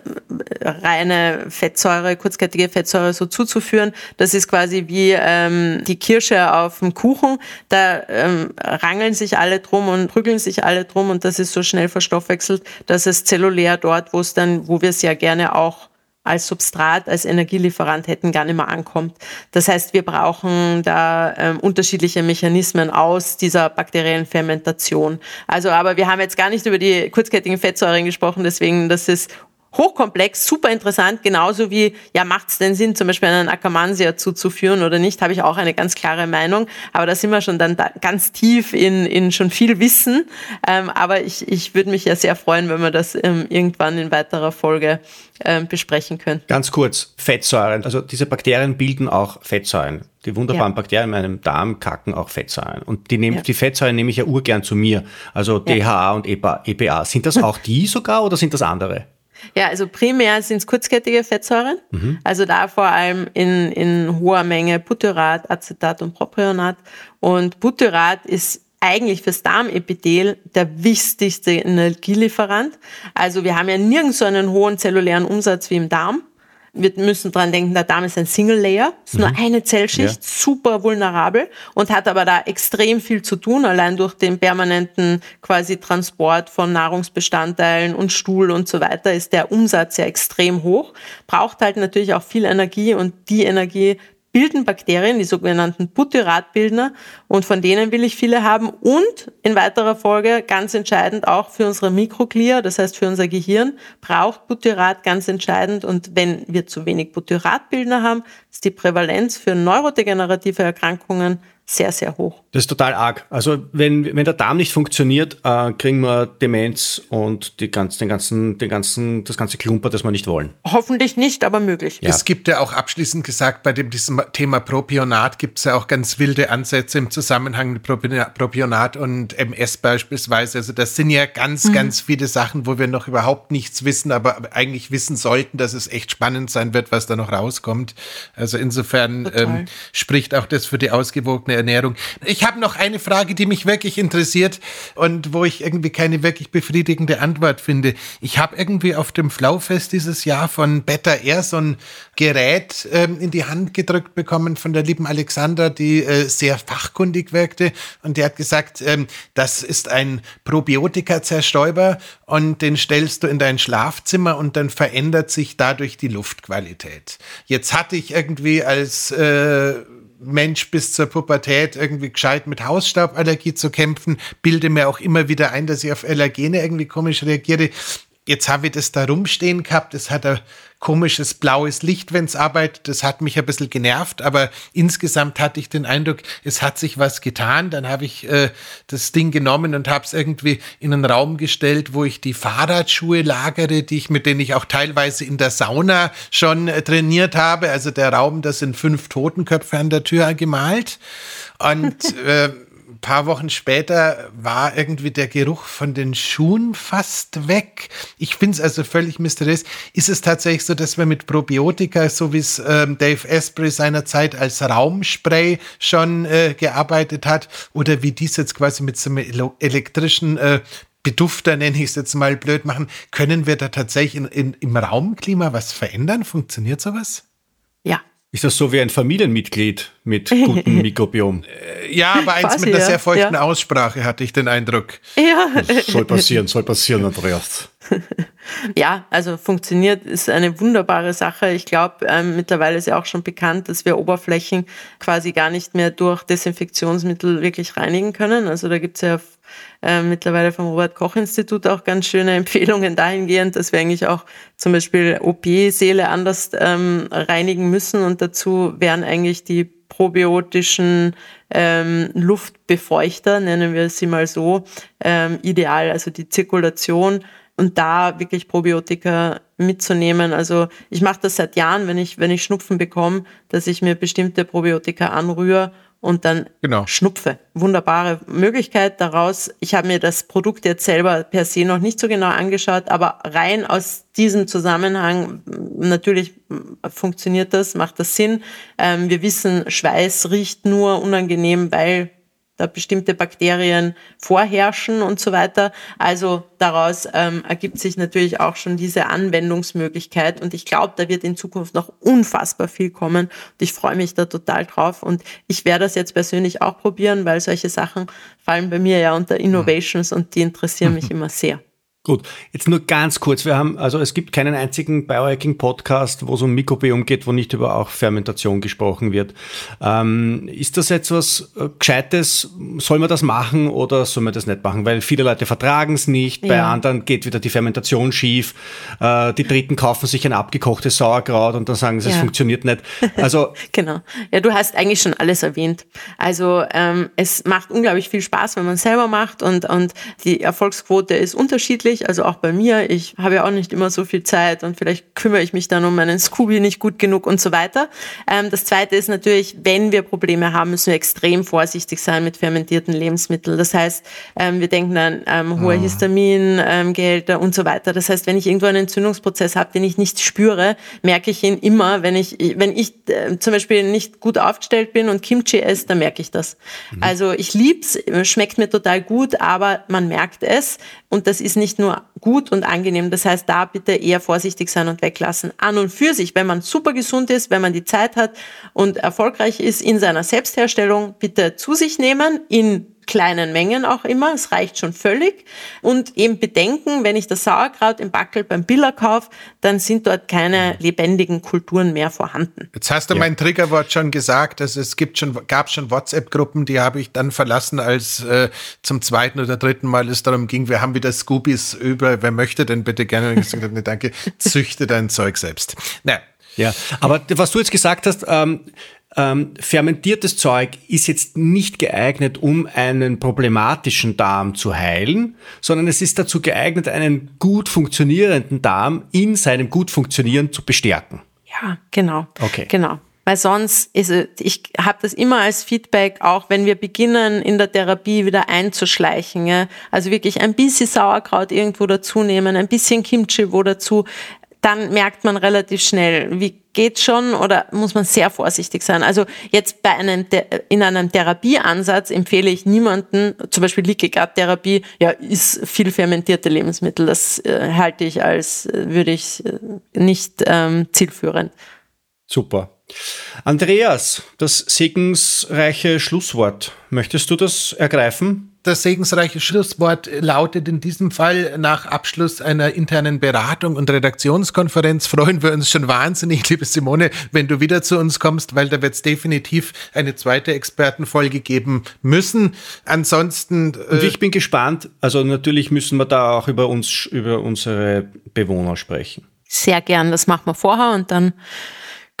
reine Fettsäure, kurzkettige Fettsäure so zuzuführen. Das ist quasi wie ähm, die Kirsche auf dem Kuchen. Da ähm, rangeln sich alle drum und prügeln sich alle drum und das ist so schnell verstoffwechselt, dass es zellulär dort, wo es dann, wo wir es ja gerne auch als Substrat, als Energielieferant hätten, gar nicht mehr ankommt. Das heißt, wir brauchen da ähm, unterschiedliche Mechanismen aus dieser bakteriellen Fermentation. Also, aber wir haben jetzt gar nicht über die kurzkettigen Fettsäuren gesprochen, deswegen, das ist hochkomplex, super interessant, genauso wie, ja, macht es denn Sinn, zum Beispiel einen Akkermansia zuzuführen oder nicht, habe ich auch eine ganz klare Meinung. Aber da sind wir schon dann da ganz tief in, in schon viel Wissen. Ähm, aber ich, ich würde mich ja sehr freuen, wenn wir das ähm, irgendwann in weiterer Folge ähm, besprechen können. Ganz kurz, Fettsäuren. Also diese Bakterien bilden auch Fettsäuren. Die wunderbaren ja. Bakterien in meinem Darm kacken auch Fettsäuren. Und die, nehm, ja. die Fettsäuren nehme ich ja urgern zu mir. Also DHA ja. und EPA, EPA. Sind das auch die sogar oder sind das andere? Ja, also primär sind es kurzkettige Fettsäuren. Mhm. Also da vor allem in, in hoher Menge Butyrat, Acetat und Propionat. Und Butyrat ist eigentlich fürs Darmepithel der wichtigste Energielieferant. Also wir haben ja nirgends so einen hohen zellulären Umsatz wie im Darm. Wir müssen dran denken, der Darm ist ein Single Layer, ist mhm. nur eine Zellschicht, ja. super vulnerabel und hat aber da extrem viel zu tun, allein durch den permanenten quasi Transport von Nahrungsbestandteilen und Stuhl und so weiter ist der Umsatz ja extrem hoch, braucht halt natürlich auch viel Energie und die Energie bilden Bakterien, die sogenannten Butyratbildner, und von denen will ich viele haben. Und in weiterer Folge, ganz entscheidend auch für unsere Mikroglia, das heißt für unser Gehirn, braucht Butyrat ganz entscheidend. Und wenn wir zu wenig Butyratbildner haben, ist die Prävalenz für neurodegenerative Erkrankungen sehr, sehr hoch. Das ist total arg. Also wenn, wenn der Darm nicht funktioniert, äh, kriegen wir Demenz und die ganz, den ganzen, den ganzen, das ganze Klumper, das wir nicht wollen. Hoffentlich nicht, aber möglich. Ja. Es gibt ja auch abschließend gesagt, bei dem, diesem Thema Propionat gibt es ja auch ganz wilde Ansätze im Zusammenhang mit Propionat und MS beispielsweise. Also das sind ja ganz, mhm. ganz viele Sachen, wo wir noch überhaupt nichts wissen, aber eigentlich wissen sollten, dass es echt spannend sein wird, was da noch rauskommt. Also insofern ähm, spricht auch das für die ausgewogene Ernährung. Ich habe noch eine Frage, die mich wirklich interessiert und wo ich irgendwie keine wirklich befriedigende Antwort finde. Ich habe irgendwie auf dem Flaufest dieses Jahr von Better Air so ein Gerät ähm, in die Hand gedrückt bekommen von der lieben Alexandra, die äh, sehr fachkundig wirkte und die hat gesagt, ähm, das ist ein Probiotika-Zerstäuber und den stellst du in dein Schlafzimmer und dann verändert sich dadurch die Luftqualität. Jetzt hatte ich irgendwie als äh, Mensch bis zur Pubertät irgendwie gescheit mit Hausstauballergie zu kämpfen, bilde mir auch immer wieder ein, dass ich auf Allergene irgendwie komisch reagiere. Jetzt habe ich das da rumstehen gehabt, es hat ein komisches blaues Licht, wenn es arbeitet. Das hat mich ein bisschen genervt, aber insgesamt hatte ich den Eindruck, es hat sich was getan. Dann habe ich äh, das Ding genommen und habe es irgendwie in einen Raum gestellt, wo ich die Fahrradschuhe lagere, die ich, mit denen ich auch teilweise in der Sauna schon äh, trainiert habe. Also der Raum, da sind fünf Totenköpfe an der Tür gemalt. Und äh, paar Wochen später war irgendwie der Geruch von den Schuhen fast weg. Ich finde es also völlig mysteriös. Ist es tatsächlich so, dass man mit Probiotika, so wie es ähm, Dave Asprey seinerzeit als Raumspray schon äh, gearbeitet hat, oder wie dies jetzt quasi mit so einem elektrischen äh, Bedufter, nenne ich es jetzt mal blöd machen, können wir da tatsächlich in, in, im Raumklima was verändern? Funktioniert sowas? Ist das so wie ein Familienmitglied mit gutem Mikrobiom? Äh, ja, aber eins Quasi, mit einer sehr feuchten ja. Aussprache, hatte ich den Eindruck. Ja. soll passieren, soll passieren, Andreas. Ja, also funktioniert, ist eine wunderbare Sache. Ich glaube, ähm, mittlerweile ist ja auch schon bekannt, dass wir Oberflächen quasi gar nicht mehr durch Desinfektionsmittel wirklich reinigen können. Also da gibt es ja äh, mittlerweile vom Robert-Koch-Institut auch ganz schöne Empfehlungen dahingehend, dass wir eigentlich auch zum Beispiel OP-Seele anders ähm, reinigen müssen und dazu wären eigentlich die probiotischen ähm, Luftbefeuchter, nennen wir sie mal so, ähm, ideal, also die Zirkulation und da wirklich Probiotika mitzunehmen. Also ich mache das seit Jahren, wenn ich, wenn ich Schnupfen bekomme, dass ich mir bestimmte Probiotika anrühre und dann genau. schnupfe. Wunderbare Möglichkeit daraus. Ich habe mir das Produkt jetzt selber per se noch nicht so genau angeschaut, aber rein aus diesem Zusammenhang, natürlich funktioniert das, macht das Sinn. Ähm, wir wissen, Schweiß riecht nur unangenehm, weil da bestimmte Bakterien vorherrschen und so weiter. Also daraus ähm, ergibt sich natürlich auch schon diese Anwendungsmöglichkeit und ich glaube, da wird in Zukunft noch unfassbar viel kommen und ich freue mich da total drauf und ich werde das jetzt persönlich auch probieren, weil solche Sachen fallen bei mir ja unter Innovations und die interessieren mich immer sehr. Gut, jetzt nur ganz kurz. Wir haben, also es gibt keinen einzigen Biohacking-Podcast, wo es um Mikrobiom geht, wo nicht über auch Fermentation gesprochen wird. Ähm, ist das etwas äh, Gescheites? Soll man das machen oder soll man das nicht machen? Weil viele Leute vertragen es nicht, ja. bei anderen geht wieder die Fermentation schief, äh, die Dritten kaufen sich ein abgekochtes Sauerkraut und dann sagen sie, ja. es funktioniert nicht. Also genau. Ja, du hast eigentlich schon alles erwähnt. Also ähm, es macht unglaublich viel Spaß, wenn man es selber macht und, und die Erfolgsquote ist unterschiedlich unterschiedlich, also auch bei mir. Ich habe ja auch nicht immer so viel Zeit und vielleicht kümmere ich mich dann um meinen Scooby nicht gut genug und so weiter. Ähm, das Zweite ist natürlich, wenn wir Probleme haben, müssen wir extrem vorsichtig sein mit fermentierten Lebensmitteln. Das heißt, ähm, wir denken an ähm, hohe ah. Histamingehälter und so weiter. Das heißt, wenn ich irgendwo einen Entzündungsprozess habe, den ich nicht spüre, merke ich ihn immer. Wenn ich, wenn ich äh, zum Beispiel nicht gut aufgestellt bin und Kimchi esse, dann merke ich das. Mhm. Also ich lieb's, schmeckt mir total gut, aber man merkt es und das ist nicht nur gut und angenehm. Das heißt, da bitte eher vorsichtig sein und weglassen. An und für sich, wenn man super gesund ist, wenn man die Zeit hat und erfolgreich ist in seiner Selbstherstellung, bitte zu sich nehmen in kleinen Mengen auch immer, es reicht schon völlig. Und eben bedenken, wenn ich das Sauerkraut im Backel beim Biller kaufe, dann sind dort keine lebendigen Kulturen mehr vorhanden. Jetzt hast du ja. mein Triggerwort schon gesagt, also es gibt schon, gab schon WhatsApp-Gruppen, die habe ich dann verlassen, als äh, zum zweiten oder dritten Mal es darum ging, wir haben wieder Scoobies über, wer möchte denn bitte gerne? Und ich gesagt, nee, danke, züchte dein Zeug selbst. Naja. Ja, aber was du jetzt gesagt hast, ähm, ähm, fermentiertes Zeug ist jetzt nicht geeignet, um einen problematischen Darm zu heilen, sondern es ist dazu geeignet, einen gut funktionierenden Darm in seinem gut funktionieren zu bestärken. Ja, genau. Okay. Genau. Weil sonst ist ich habe das immer als Feedback, auch wenn wir beginnen, in der Therapie wieder einzuschleichen. Ja? Also wirklich ein bisschen Sauerkraut irgendwo dazu nehmen, ein bisschen Kimchi wo dazu dann merkt man relativ schnell, wie geht schon oder muss man sehr vorsichtig sein. Also jetzt bei einem in einem Therapieansatz empfehle ich niemanden, zum Beispiel Leaky Gut Therapie, ja, ist viel fermentierte Lebensmittel. Das äh, halte ich als, äh, würde ich äh, nicht ähm, zielführend. Super. Andreas, das segensreiche Schlusswort. Möchtest du das ergreifen? Das segensreiche Schlusswort lautet in diesem Fall nach Abschluss einer internen Beratung und Redaktionskonferenz freuen wir uns schon wahnsinnig, liebe Simone, wenn du wieder zu uns kommst, weil da wird es definitiv eine zweite Expertenfolge geben müssen. Ansonsten. Äh und ich bin gespannt. Also natürlich müssen wir da auch über uns, über unsere Bewohner sprechen. Sehr gern. Das machen wir vorher und dann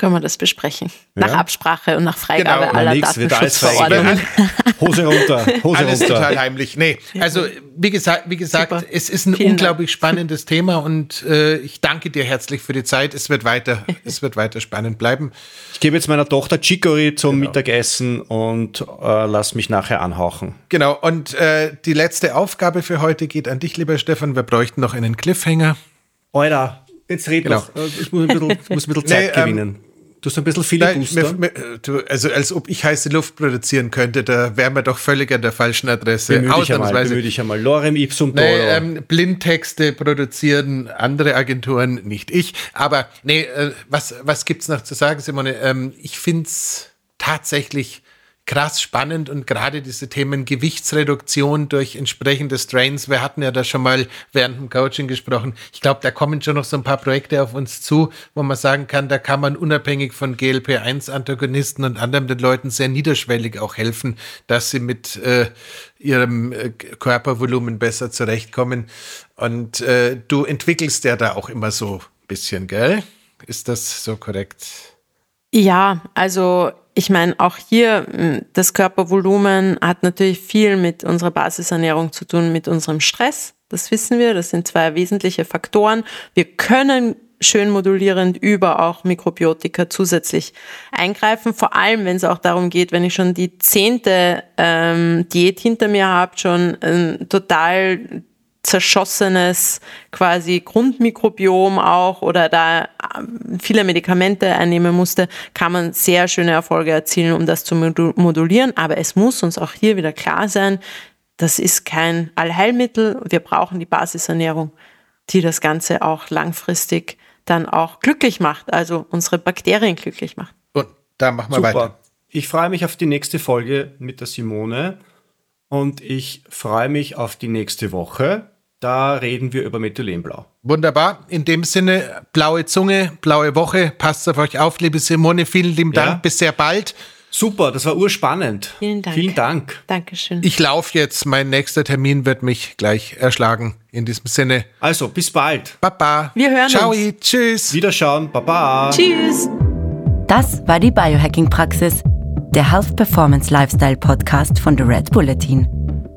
können wir das besprechen. Ja. Nach Absprache und nach Freigabe genau. aller Datenschutzverordnungen. Hose runter, Hose Alles runter. total heimlich. Nee, also wie gesagt, wie gesagt, Super. es ist ein Vielen unglaublich Dank. spannendes Thema und äh, ich danke dir herzlich für die Zeit. Es wird weiter, es wird weiter spannend bleiben. Ich gebe jetzt meiner Tochter Chicory zum genau. Mittagessen und äh, lass mich nachher anhauchen. Genau, und äh, die letzte Aufgabe für heute geht an dich, lieber Stefan. Wir bräuchten noch einen Cliffhanger. Alter, jetzt red genau. noch. Ich muss ein bisschen, muss ein bisschen Zeit nee, ähm, gewinnen. Ähm, Du hast ein bisschen Filibuster. Nein, also als ob ich heiße Luft produzieren könnte, da wären wir doch völlig an der falschen Adresse. Bemühe dich einmal, bemühe dich einmal. Lorem ipsum nee, ähm, Blindtexte produzieren andere Agenturen, nicht ich. Aber nee, äh, was, was gibt's noch zu sagen, Simone? Ähm, ich find's tatsächlich krass spannend und gerade diese Themen Gewichtsreduktion durch entsprechende Strains. Wir hatten ja da schon mal während dem Coaching gesprochen. Ich glaube, da kommen schon noch so ein paar Projekte auf uns zu, wo man sagen kann, da kann man unabhängig von GLP-1-Antagonisten und anderen den Leuten sehr niederschwellig auch helfen, dass sie mit äh, ihrem äh, Körpervolumen besser zurechtkommen. Und äh, du entwickelst ja da auch immer so ein bisschen, gell? Ist das so korrekt? Ja, also ich meine, auch hier, hm, das Körpervolumen hat natürlich viel mit unserer Basisernährung zu tun, mit unserem Stress. Das wissen wir. Das sind zwei wesentliche Faktoren. Wir können schön modulierend über auch Mikrobiotika zusätzlich eingreifen. Vor allem, wenn es auch darum geht, wenn ich schon die zehnte ähm, Diät hinter mir habe, schon ein total zerschossenes quasi Grundmikrobiom auch oder da ähm, viele Medikamente einnehmen musste, kann man sehr schöne Erfolge erzielen, um das zu modulieren. Aber es muss uns auch hier wieder klar sein, das ist kein Allheilmittel. Wir brauchen die Basisernährung, die das Ganze auch langfristig dann auch glücklich macht, also unsere Bakterien glücklich macht. Und da machen wir Super. weiter. Ich freue mich auf die nächste Folge mit der Simone und ich freue mich auf die nächste Woche da reden wir über Methylenblau. Wunderbar. In dem Sinne, blaue Zunge, blaue Woche. Passt auf euch auf, liebe Simone. Vielen lieben Dank. Ja. Bis sehr bald. Super, das war urspannend. Vielen Dank. Vielen Dank. Dankeschön. Ich laufe jetzt. Mein nächster Termin wird mich gleich erschlagen. In diesem Sinne. Also, bis bald. Baba. Wir hören Ciao. uns. Tschüss. Wiederschauen. Baba. Tschüss. Das war die Biohacking-Praxis, der Health Performance Lifestyle Podcast von The Red Bulletin.